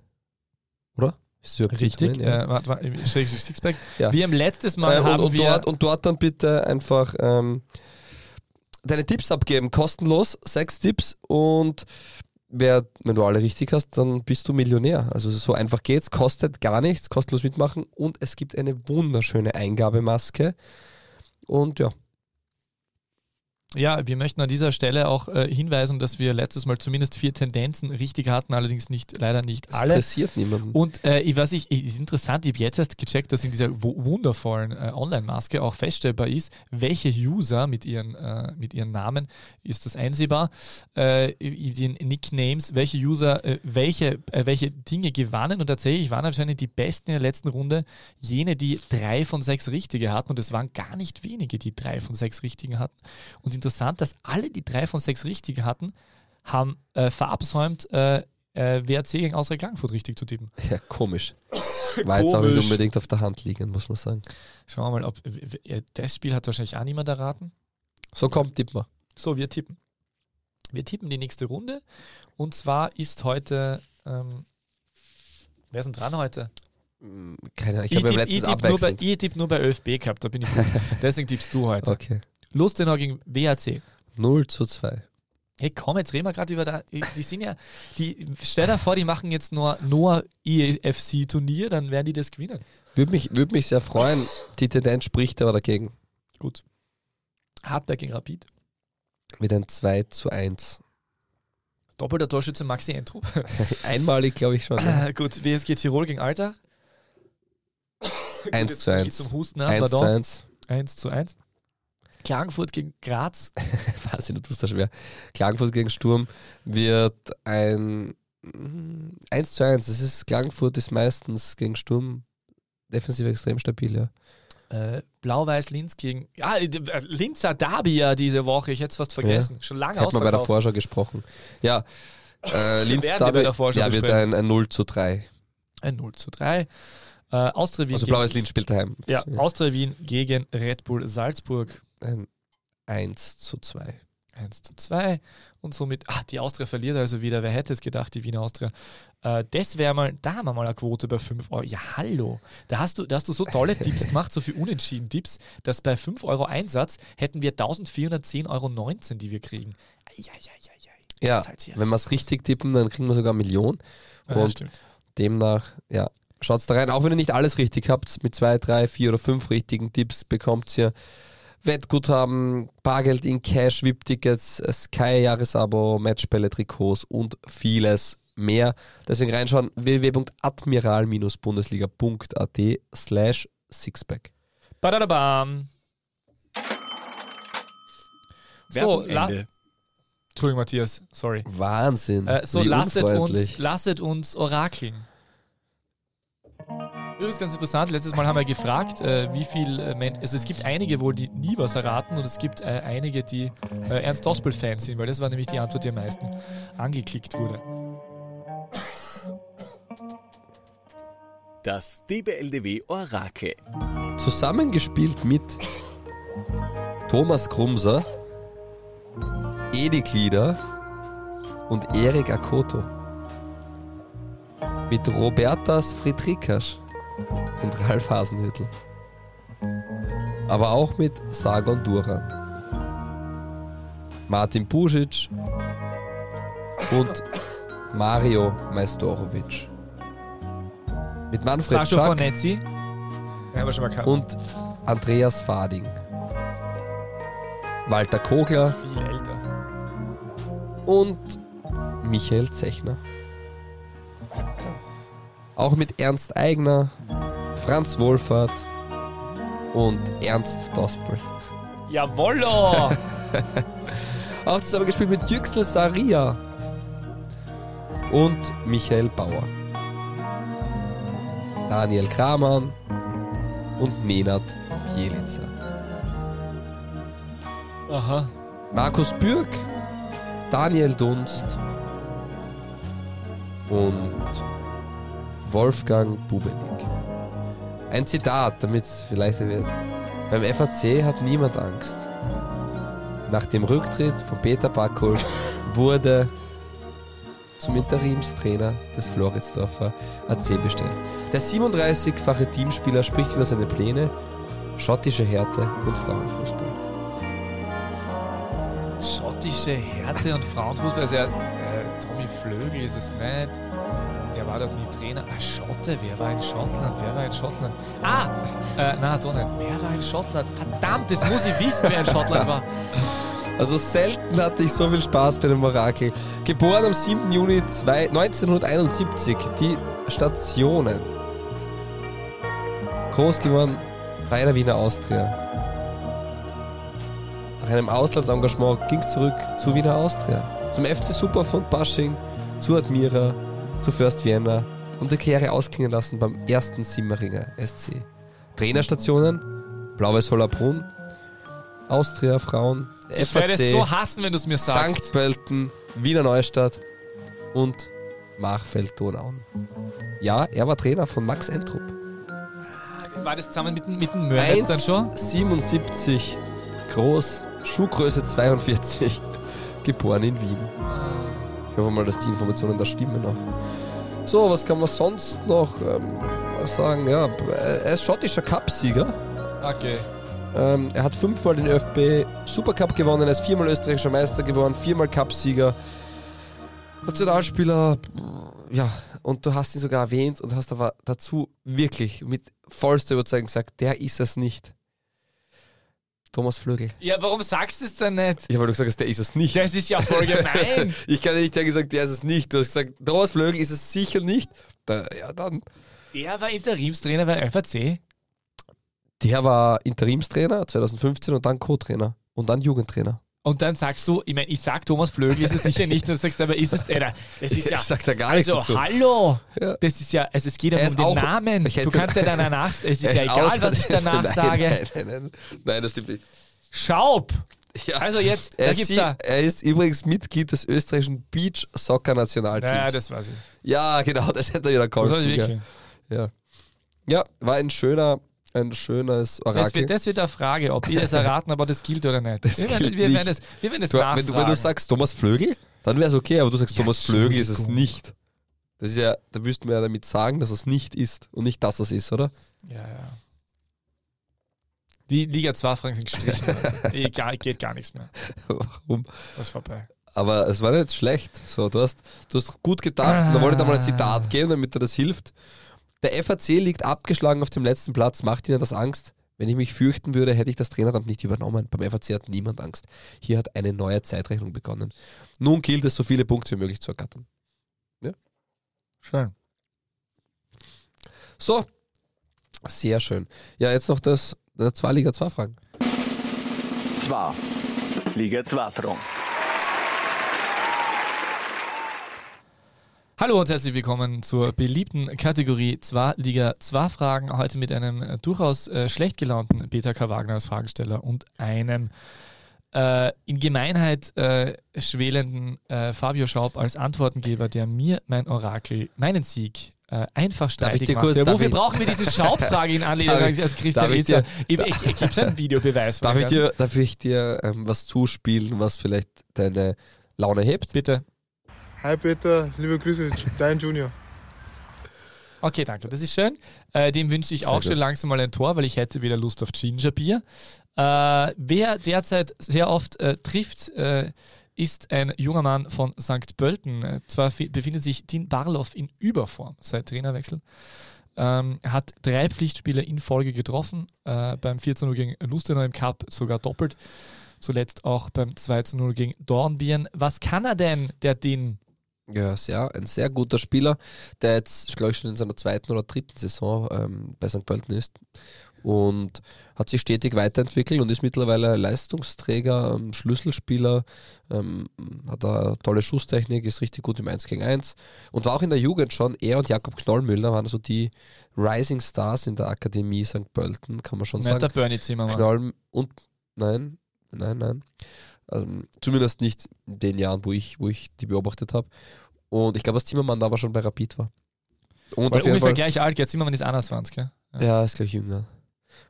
[SPEAKER 1] Oder?
[SPEAKER 2] Richtig?
[SPEAKER 1] Ja.
[SPEAKER 2] äh, warte, warte, Sixpack.
[SPEAKER 1] Ja.
[SPEAKER 2] Wir haben letztes Mal
[SPEAKER 1] Äh, und,
[SPEAKER 2] haben
[SPEAKER 1] und,
[SPEAKER 2] wir
[SPEAKER 1] dort, und dort dann bitte einfach ähm, deine Tipps abgeben, kostenlos, sechs Tipps und wer, wenn du alle richtig hast, dann bist du Millionär. Also so einfach geht's, kostet gar nichts, kostenlos mitmachen und es gibt eine wunderschöne Eingabemaske und ja,
[SPEAKER 2] Ja, wir möchten an dieser Stelle auch äh, hinweisen, dass wir letztes Mal zumindest vier Tendenzen richtig hatten, allerdings nicht, leider nicht
[SPEAKER 1] das
[SPEAKER 2] alle.
[SPEAKER 1] interessiert niemanden.
[SPEAKER 2] Und äh, ich weiß nicht, ist interessant, ich habe jetzt erst gecheckt, dass in dieser wu- wundervollen äh, Online-Maske auch feststellbar ist, welche User mit ihren, äh, mit ihren Namen, ist das einsehbar, äh, in den Nicknames, welche User äh, welche, welche Dinge gewannen und tatsächlich waren anscheinend die besten in der letzten Runde jene, die drei von sechs Richtige hatten und es waren gar nicht wenige, die drei von sechs Richtigen hatten. Und interessant, dass alle, die drei von sechs Richtige hatten, haben äh, verabsäumt, äh, äh, WRC gegen Austria Klagenfurt richtig zu tippen.
[SPEAKER 1] Ja, komisch. War jetzt auch nicht unbedingt auf der Hand liegen, muss man sagen.
[SPEAKER 2] Schauen wir mal, ob äh, das Spiel hat wahrscheinlich auch niemand erraten.
[SPEAKER 1] So, komm, tipp mal.
[SPEAKER 2] So, wir tippen. Wir tippen die nächste Runde. Und zwar ist heute. Ähm, wer ist denn dran heute?
[SPEAKER 1] Keine Ahnung, ich
[SPEAKER 2] Ich,
[SPEAKER 1] habe ja
[SPEAKER 2] tipp, ich,
[SPEAKER 1] letztens
[SPEAKER 2] tipp nur bei,
[SPEAKER 1] abwechselnd.
[SPEAKER 2] ich tipp nur bei ÖFB gehabt, da bin ich gut. (laughs) Deswegen tippst du heute.
[SPEAKER 1] Okay.
[SPEAKER 2] Lustenau gegen WAC.
[SPEAKER 1] 0 zu 2.
[SPEAKER 2] Hey, komm, jetzt reden wir gerade über da. Die sind ja. Die, stell dir vor, die machen jetzt nur, nur EFC-Turnier, dann werden die das gewinnen.
[SPEAKER 1] Würde mich, würd mich sehr freuen. Die Tendenz spricht aber dagegen.
[SPEAKER 2] Gut. Hartberg gegen Rapid.
[SPEAKER 1] Mit ein 2 zu 1.
[SPEAKER 2] Doppelter Torschütze Maxi Entrup. (laughs)
[SPEAKER 1] Einmalig, glaube ich schon. Ja.
[SPEAKER 2] Äh, gut, WSG Tirol gegen Alter.
[SPEAKER 1] 1
[SPEAKER 2] Jetzt
[SPEAKER 1] zu
[SPEAKER 2] fange ich
[SPEAKER 1] 1.
[SPEAKER 2] Zum Husten an,
[SPEAKER 1] 1 zu
[SPEAKER 2] pardon.
[SPEAKER 1] 1.
[SPEAKER 2] 1 zu 1. Klagenfurt gegen Graz. (laughs)
[SPEAKER 1] Weiß ich, du tust das schwer. Klagenfurt gegen Sturm wird ein mm, 1 zu 1. Das ist, Klagenfurt ist meistens gegen Sturm defensiv extrem stabil, ja.
[SPEAKER 2] Äh, Blau-Weiß Linz gegen. Ja, äh, Linzer Derby ja diese Woche. Ich hätte es fast vergessen. Schon lange
[SPEAKER 1] Hat man bei der. Vorschau gesprochen. Ja, äh, (laughs) Linz Derby,
[SPEAKER 2] der
[SPEAKER 1] ja, wird ein, ein 0 zu 3.
[SPEAKER 2] Ein 0 zu 3. Äh, Austria Wien.
[SPEAKER 1] Also
[SPEAKER 2] gegen-
[SPEAKER 1] Blaues Linz spielt daheim.
[SPEAKER 2] Ja, Austria Wien gegen Red Bull Salzburg.
[SPEAKER 1] Ein 1 zu 2.
[SPEAKER 2] 1 zu 2 und somit, ah, die Austria verliert also wieder. Wer hätte es gedacht, die Wiener Austria? Äh, das wäre mal, da haben wir mal eine Quote bei 5 Euro. Ja, hallo. Da hast du, da hast du so tolle (laughs) Tipps gemacht, so viel unentschieden Tipps, dass bei 5 Euro Einsatz hätten wir 1410,19 Euro, die wir kriegen. Das zahlt sich ja
[SPEAKER 1] wenn wir es richtig tippen, dann kriegen wir sogar eine Million.
[SPEAKER 2] Ja,
[SPEAKER 1] und
[SPEAKER 2] stimmt.
[SPEAKER 1] Demnach, ja, schaut's da rein. Auch wenn ihr nicht alles richtig habt, mit zwei, drei, vier oder fünf richtigen Tipps bekommt ihr Wettguthaben, Bargeld in Cash, VIP-Tickets, Sky-Jahresabo, Matchbälle, Trikots und vieles mehr. Deswegen reinschauen www.admiral-bundesliga.at slash Sixpack.
[SPEAKER 2] Badadabam. So, la. Entschuldigung, Matthias, sorry.
[SPEAKER 1] Wahnsinn.
[SPEAKER 2] Äh, so, lasset uns, lasset uns orakeln. Übrigens ganz interessant, letztes Mal haben wir gefragt, äh, wie viel äh, Men also es gibt einige wohl, die nie was erraten und es gibt äh, einige, die äh, Ernst Dospel-Fans sind, weil das war nämlich die Antwort, die am meisten angeklickt wurde.
[SPEAKER 3] Das DBLDW Orakel.
[SPEAKER 1] Zusammengespielt mit Thomas Krumser, Edi Glieder und Erik Akoto. mit Robertas Friedrikas und Ralf Hasenhüttl. Aber auch mit Sargon Duran, Martin Pusic und Mario Majstorovic. Mit Manfred
[SPEAKER 2] Sascha
[SPEAKER 1] Schack
[SPEAKER 2] Fornezzi. Ja, haben wir schon mal gehabt.
[SPEAKER 1] und Andreas Fading. Walter Kogler
[SPEAKER 2] viel älter.
[SPEAKER 1] und Michael Zechner. Auch mit Ernst Eigner, Franz Wohlfahrt und Ernst Dospel.
[SPEAKER 2] Jawollo! (laughs)
[SPEAKER 1] Auch zusammen gespielt mit Yüksel Saria und Michael Bauer. Daniel Kramann und Menat Jelitzer.
[SPEAKER 2] Aha.
[SPEAKER 1] Markus Bürg, Daniel Dunst und Wolfgang Bubenig. Ein Zitat, damit es vielleicht wird. Beim FAC hat niemand Angst. Nach dem Rücktritt von Peter Backholt (laughs) wurde zum Interimstrainer des Floridsdorfer AC bestellt. Der 37-fache Teamspieler spricht über seine Pläne, schottische Härte und Frauenfußball.
[SPEAKER 2] Schottische Härte und Frauenfußball. Also, äh, Tommy Flögel ist es nicht. Der war doch nie Trainer. Ah, Schotte, wer war in Schottland? Wer war in Schottland? Ah, äh, na, nicht. Wer war in Schottland? Verdammt, das muss ich wissen, wer in Schottland war. (laughs)
[SPEAKER 1] Also selten hatte ich so viel Spaß bei dem Orakel. Geboren am 7. Juni 2 1971, die Stationen. Groß geworden bei der Wiener Austria. Nach einem Auslandsengagement ging es zurück zu Wiener Austria. Zum FC Superfund Basching, zu Admira, zu First Vienna und die Karriere ausklingen lassen beim ersten Simmeringer SC. Trainerstationen, Blaues Hollerbrunn, Austria Frauen,
[SPEAKER 2] Ich werde es
[SPEAKER 1] FAC,
[SPEAKER 2] so hassen, wenn du es mir sagst.
[SPEAKER 1] St. Pölten, Wiener Neustadt und Machfeld-Donauen. Ja, er war Trainer von Max Entrup.
[SPEAKER 2] War das zusammen mit, mit dem Mörnitz dann schon?
[SPEAKER 1] 1,77 groß, Schuhgröße 42, (laughs) geboren in Wien. Ich hoffe mal, dass die Informationen da stimmen noch. So, was kann man sonst noch ähm, sagen? Ja, er ist schottischer Cupsieger.
[SPEAKER 2] Okay.
[SPEAKER 1] Ähm, er hat fünfmal den ÖFB Supercup gewonnen, er ist viermal österreichischer Meister geworden, viermal Cupsieger. Nationalspieler, ja, und du hast ihn sogar erwähnt und hast aber dazu wirklich mit vollster Überzeugung gesagt, der ist es nicht. Thomas Flögel.
[SPEAKER 2] Ja, warum sagst du es denn nicht?
[SPEAKER 1] Ich habe gesagt, der ist es nicht.
[SPEAKER 2] Das ist ja voll gemein. (laughs)
[SPEAKER 1] ich kann nicht der gesagt, der ist es nicht. Du hast gesagt, Thomas Flögel ist es sicher nicht. Da, ja, dann.
[SPEAKER 2] Der war Interimstrainer bei FAC.
[SPEAKER 1] Der war Interimstrainer 2015 und dann Co-Trainer und dann Jugendtrainer.
[SPEAKER 2] Und dann sagst du, ich meine, ich sag Thomas Flögel ist es sicher nicht, und du sagst aber, ist es, äh, das ist (laughs) ja,
[SPEAKER 1] ich sag da gar nichts
[SPEAKER 2] also
[SPEAKER 1] dazu.
[SPEAKER 2] hallo,
[SPEAKER 1] Ja.
[SPEAKER 2] das ist ja, also es geht ja um den
[SPEAKER 1] auch-
[SPEAKER 2] Namen, du kannst ja danach, es (laughs) ist ja egal, was ich danach (laughs)
[SPEAKER 1] nein,
[SPEAKER 2] sage.
[SPEAKER 1] Nein, nein, nein, nein, das stimmt nicht.
[SPEAKER 2] Schaub,
[SPEAKER 1] Ja.
[SPEAKER 2] also jetzt,
[SPEAKER 1] er,
[SPEAKER 2] da
[SPEAKER 1] ist,
[SPEAKER 2] gibt's
[SPEAKER 1] sie- er ist übrigens Mitglied des österreichischen Beach Soccer Nationalteams.
[SPEAKER 2] ja, das weiß ich.
[SPEAKER 1] ja, genau, das hätte er wieder
[SPEAKER 2] Das
[SPEAKER 1] geholfen.
[SPEAKER 2] weiß ich wirklich.
[SPEAKER 1] Ja. ja, war ein schöner, ein schönes
[SPEAKER 2] Das
[SPEAKER 1] Orakel.
[SPEAKER 2] wird, das wird eine Frage, ob ihr es erraten, aber das gilt oder nicht.
[SPEAKER 1] Das
[SPEAKER 2] wir, werden, wir, werden das, wir werden das
[SPEAKER 1] du, wenn,
[SPEAKER 2] nachfragen.
[SPEAKER 1] du, wenn du sagst Thomas Flögel, dann wäre es okay, aber du sagst
[SPEAKER 2] Ja,
[SPEAKER 1] Thomas Flögel ist es nicht. Das ist ja, da wüssten wir ja damit sagen, dass es nicht ist und nicht, dass es ist, oder?
[SPEAKER 2] ja, ja. Die Liga 2 Fragen sind gestrichen. (laughs) Also. Egal, geht gar nichts mehr.
[SPEAKER 1] Warum?
[SPEAKER 2] Das ist vorbei.
[SPEAKER 1] Aber es war nicht schlecht. So, du, hast, du hast gut gedacht. Da wollte ich dir mal ein Zitat geben, damit dir das hilft. Der FAC liegt abgeschlagen auf dem letzten Platz. Macht Ihnen das Angst? Wenn ich mich fürchten würde, hätte ich das Traineramt nicht übernommen. Beim FAC hat niemand Angst. Hier hat eine neue Zeitrechnung begonnen. Nun gilt es, so viele Punkte wie möglich zu ergattern.
[SPEAKER 2] Schön.
[SPEAKER 1] So, sehr schön. Ja, jetzt noch das, das zwei Liga 2 Fragen.
[SPEAKER 4] 2. Liga 2 Fragen.
[SPEAKER 2] Hallo und herzlich willkommen zur beliebten Kategorie 2 Liga 2 Fragen. Heute mit einem äh, durchaus äh, schlecht gelaunten Peter K. Wagner als Fragesteller und einem äh, in Gemeinheit äh, schwelenden äh, Fabio Schaub als Antwortengeber, der mir mein Orakel, meinen Sieg äh, einfach streitig macht.
[SPEAKER 1] kurz-
[SPEAKER 2] wofür brauchen wir diese Schaub-Frage in (laughs) Anlehnung als Christian
[SPEAKER 1] darf ich
[SPEAKER 2] Ich, ich, ich, gebe einen Videobeweis.
[SPEAKER 1] Darf ich dir, darf ich dir ähm, was zuspielen, was vielleicht deine Laune hebt?
[SPEAKER 2] Bitte.
[SPEAKER 5] Hi Peter, liebe Grüße, dein Junior.
[SPEAKER 2] Okay, danke. Das ist schön. Äh, dem wünsche ich
[SPEAKER 1] Sehr
[SPEAKER 2] auch
[SPEAKER 1] gut.
[SPEAKER 2] schon langsam mal ein Tor, weil ich hätte wieder Lust auf Gingerbier. Äh, wer derzeit sehr oft äh, trifft, äh, ist ein junger Mann von St. Pölten. Äh, Zwar fi- befindet sich Dean Barloff in Überform seit Trainerwechsel. Ähm, hat drei Pflichtspiele in Folge getroffen, äh, beim 14 0 gegen Lustenau im Cup sogar doppelt. Zuletzt auch beim 2 0 gegen Dornbirn. Was kann er denn, der Dean?
[SPEAKER 1] Ja, sehr, ein sehr guter Spieler, der jetzt, glaube ich, schon in seiner zweiten oder dritten Saison ähm, bei St. Pölten ist und hat sich stetig weiterentwickelt und ist mittlerweile Leistungsträger, ähm, Schlüsselspieler, ähm, hat eine tolle Schusstechnik, ist richtig gut im 1 gegen 1 und war auch in der Jugend schon. Er und Jakob Knollmüller waren so die Rising Stars in der Akademie St. Pölten, kann man schon
[SPEAKER 2] Nicht der
[SPEAKER 1] sagen.
[SPEAKER 2] Bernie Zimmermann.
[SPEAKER 1] Knoll und nein, nein, nein. Also, zumindest nicht in den Jahren, wo ich, wo ich die beobachtet habe. Und ich glaube, dass Zimmermann da aber schon bei Rapid war. Und
[SPEAKER 2] Weil
[SPEAKER 1] auf
[SPEAKER 2] ungefähr
[SPEAKER 1] Fall,
[SPEAKER 2] gleich alt, Gerd Zimmermann ist 21, gell?
[SPEAKER 1] ja, ist gleich jünger.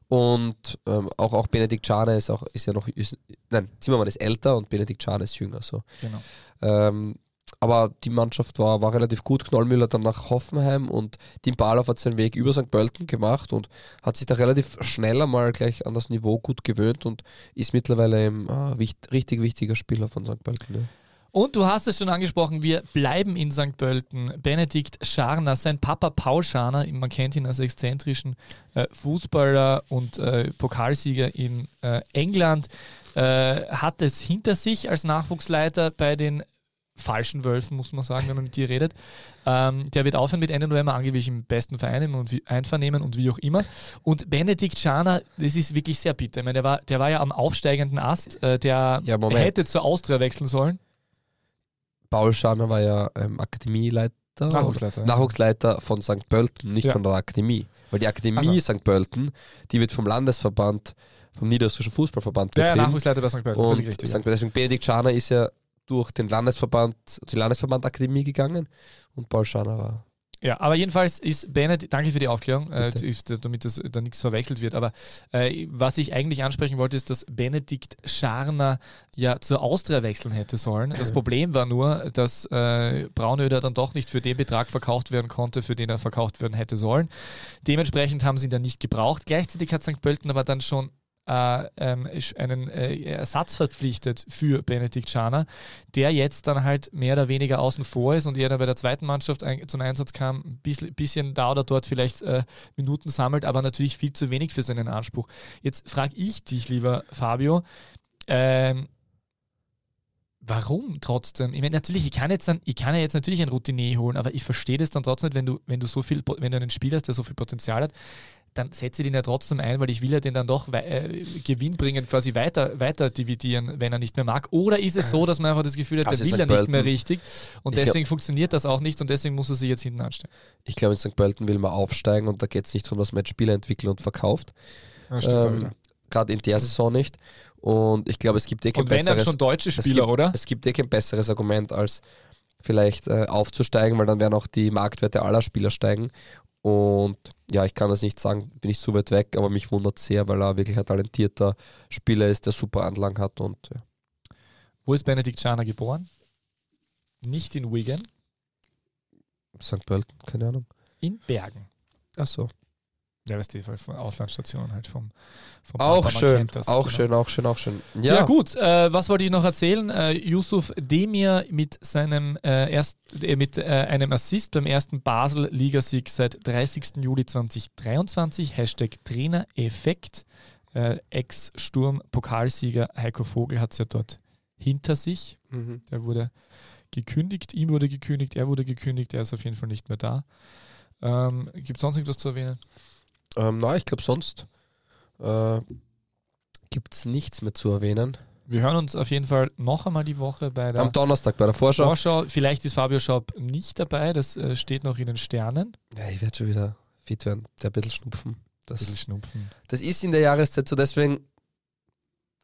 [SPEAKER 1] Und ähm, auch, auch Benedikt Schane ist auch ist ja noch ist, nein, Zimmermann ist älter und Benedikt Schane ist jünger. So.
[SPEAKER 2] Genau.
[SPEAKER 1] Ähm, aber die Mannschaft war, war relativ gut. Knollmüller dann nach Hoffenheim und Tim Baloff hat seinen Weg über St. Pölten gemacht und hat sich da relativ schnell einmal gleich an das Niveau gut gewöhnt und ist mittlerweile ein äh, wicht, richtig wichtiger Spieler von St. Pölten. Ja.
[SPEAKER 2] Und du hast es schon angesprochen, wir bleiben in St. Pölten. Benedikt Scharner, sein Papa Paul Scharner, man kennt ihn als exzentrischen äh, Fußballer und äh, Pokalsieger in äh, England, äh, hat es hinter sich als Nachwuchsleiter bei den falschen Wölfen, muss man sagen, wenn man mit dir redet. Ähm, der wird aufhören mit Ende November, angeblich im besten Verein und wie, Einvernehmen und wie auch immer. Und Benedikt Scharner, das ist wirklich sehr bitter. Ich meine, der war, der war ja am aufsteigenden Ast, äh, der
[SPEAKER 1] Ja,
[SPEAKER 2] hätte zur Austria wechseln sollen.
[SPEAKER 1] Paul Scharner war ja ähm, Akademieleiter.
[SPEAKER 2] Nachwuchsleiter, ja.
[SPEAKER 1] Nachwuchsleiter von St. Pölten, nicht
[SPEAKER 2] Ja.
[SPEAKER 1] von der Akademie. Weil die Akademie
[SPEAKER 2] Also.
[SPEAKER 1] St. Pölten, die wird vom Landesverband, vom Niederösterreichischen Fußballverband
[SPEAKER 2] Ja, ja,
[SPEAKER 1] betrieben.
[SPEAKER 2] Nachwuchsleiter bei St. Pölten,
[SPEAKER 1] Und
[SPEAKER 2] richtig.
[SPEAKER 1] St. Deswegen Benedikt Scharner ist ja durch den Landesverband, die Landesverband-Akademie gegangen und Paul Scharner war.
[SPEAKER 2] Ja, aber jedenfalls ist Benedikt, danke für die Aufklärung, äh, ist, damit das da nichts verwechselt wird, aber äh, was ich eigentlich ansprechen wollte, ist, dass Benedikt Scharner ja zur Austria wechseln hätte sollen. Das Problem war nur, dass äh, Braunöder dann doch nicht für den Betrag verkauft werden konnte, für den er verkauft werden hätte sollen. Dementsprechend haben sie ihn dann nicht gebraucht. Gleichzeitig hat St. Pölten aber dann schon äh, ähm, einen äh, Ersatz verpflichtet für Benedikt Scharner, der jetzt dann halt mehr oder weniger außen vor ist und eher dann bei der zweiten Mannschaft ein, zum Einsatz kam, ein bisschen, bisschen da oder dort vielleicht äh, Minuten sammelt, aber natürlich viel zu wenig für seinen Anspruch. Jetzt frage ich dich, lieber Fabio, ähm, warum trotzdem? Ich meine, natürlich, ich kann jetzt dann, ich kann ja jetzt natürlich ein Routinier holen, aber ich verstehe das dann trotzdem nicht, wenn du, wenn du so viel, wenn du einen Spieler hast, der so viel Potenzial hat, dann setze den ja trotzdem ein, weil ich will ja den dann doch äh, gewinnbringend quasi weiter, weiter dividieren, wenn er nicht mehr mag. Oder ist es so, dass man einfach das Gefühl hat,
[SPEAKER 1] Also
[SPEAKER 2] der will er nicht mehr richtig und
[SPEAKER 1] Ich glaub-
[SPEAKER 2] deswegen funktioniert das auch nicht und deswegen muss er sich jetzt hinten anstellen.
[SPEAKER 1] Ich glaube, in St. Pölten will man aufsteigen und da geht es nicht darum, dass man jetzt Spieler entwickelt und verkauft. Ähm, Gerade in der Saison nicht. Und ich glaube, es gibt eh kein
[SPEAKER 2] Und wenn
[SPEAKER 1] besseres,
[SPEAKER 2] schon deutsche
[SPEAKER 1] es
[SPEAKER 2] Spieler,
[SPEAKER 1] gibt,
[SPEAKER 2] oder?
[SPEAKER 1] Es gibt eh kein besseres Argument, als vielleicht äh, aufzusteigen, weil dann werden auch die Marktwerte aller Spieler steigen. Und ja, ich kann das nicht sagen, bin ich so weit weg, aber mich wundert sehr, weil er wirklich ein talentierter Spieler ist, der super Anlagen hat. Und ja.
[SPEAKER 2] Wo ist Benedikt Scharner geboren? Nicht in Wigan,
[SPEAKER 1] St. Pölten, keine Ahnung.
[SPEAKER 2] in Bergen.
[SPEAKER 1] Achso.
[SPEAKER 2] Ja, weißt du, von Auslandsstationen halt vom, vom
[SPEAKER 1] Auch schön,
[SPEAKER 2] das,
[SPEAKER 1] auch
[SPEAKER 2] genau.
[SPEAKER 1] schön, auch schön, auch schön.
[SPEAKER 2] Ja,
[SPEAKER 1] Ja,
[SPEAKER 2] gut, äh, was wollte ich noch erzählen? Äh, Yusuf Demir mit seinem äh, erst, äh, mit äh, einem Assist beim ersten Basel-Ligasieg seit 30. Juli 2023. Hashtag Trainereffekt. Äh, Ex-Sturm-Pokalsieger Heiko Vogel hat es ja dort hinter sich.
[SPEAKER 1] Mhm.
[SPEAKER 2] Der wurde gekündigt, ihm wurde gekündigt, er wurde gekündigt, er ist auf jeden Fall nicht mehr da. Ähm, Gibt es sonst irgendwas zu erwähnen?
[SPEAKER 1] Ähm, na, ich glaube, sonst äh, gibt es nichts mehr zu erwähnen.
[SPEAKER 2] Wir hören uns auf jeden Fall noch einmal die Woche bei der
[SPEAKER 1] Am Donnerstag bei der Vorschau.
[SPEAKER 2] Vorschau. Vielleicht ist Fabio Schaub nicht dabei, das äh, steht noch in den Sternen.
[SPEAKER 1] Ja, ich werde schon wieder fit werden. Der ein bisschen schnupfen. Das,
[SPEAKER 2] bisschen schnupfen.
[SPEAKER 1] das ist in der Jahreszeit so, deswegen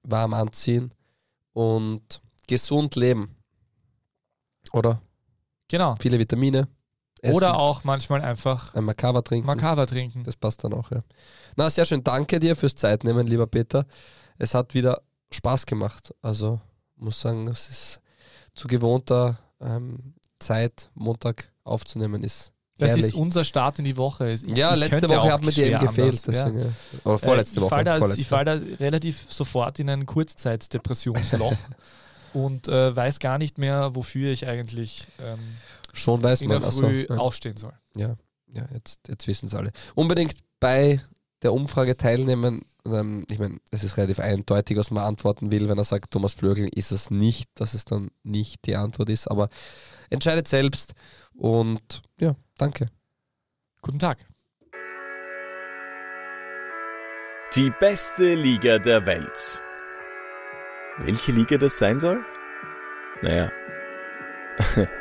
[SPEAKER 1] warm anziehen und gesund leben. Oder?
[SPEAKER 2] Genau.
[SPEAKER 1] Viele Vitamine. Essen,
[SPEAKER 2] Oder auch manchmal einfach
[SPEAKER 1] ein Makava trinken.
[SPEAKER 2] Makava trinken.
[SPEAKER 1] Das passt dann auch, ja. Na, sehr schön. Danke dir fürs Zeitnehmen, lieber Peter. Es hat wieder Spaß gemacht. Also, muss sagen, es ist zu gewohnter ähm, Zeit, Montag aufzunehmen, ist
[SPEAKER 2] Das
[SPEAKER 1] Ehrlich.
[SPEAKER 2] ist unser Start in die Woche. Ich,
[SPEAKER 1] ja,
[SPEAKER 2] ich
[SPEAKER 1] letzte Woche hat mir die eben gefehlt. Deswegen, ja. Oder vorletzte
[SPEAKER 2] Äh, ich
[SPEAKER 1] Woche.
[SPEAKER 2] Fall da,
[SPEAKER 1] vorletzte.
[SPEAKER 2] ich fall da relativ sofort in ein Kurzzeitdepressionsloch (laughs) und äh, weiß gar nicht mehr, wofür ich eigentlich ähm,
[SPEAKER 1] Schon weiß
[SPEAKER 2] in
[SPEAKER 1] man.
[SPEAKER 2] der
[SPEAKER 1] ach so,
[SPEAKER 2] Früh
[SPEAKER 1] ja.
[SPEAKER 2] aufstehen soll.
[SPEAKER 1] Ja, ja jetzt, jetzt wissen es alle. Unbedingt bei der Umfrage teilnehmen. Ähm, ich meine, es ist relativ eindeutig, was man antworten will. Wenn er sagt, Thomas Flögel ist es nicht, dass es dann nicht die Antwort ist. Aber entscheidet selbst. Und ja, danke.
[SPEAKER 2] Guten Tag.
[SPEAKER 3] Die beste Liga der Welt. Welche Liga das sein soll? Naja, (laughs)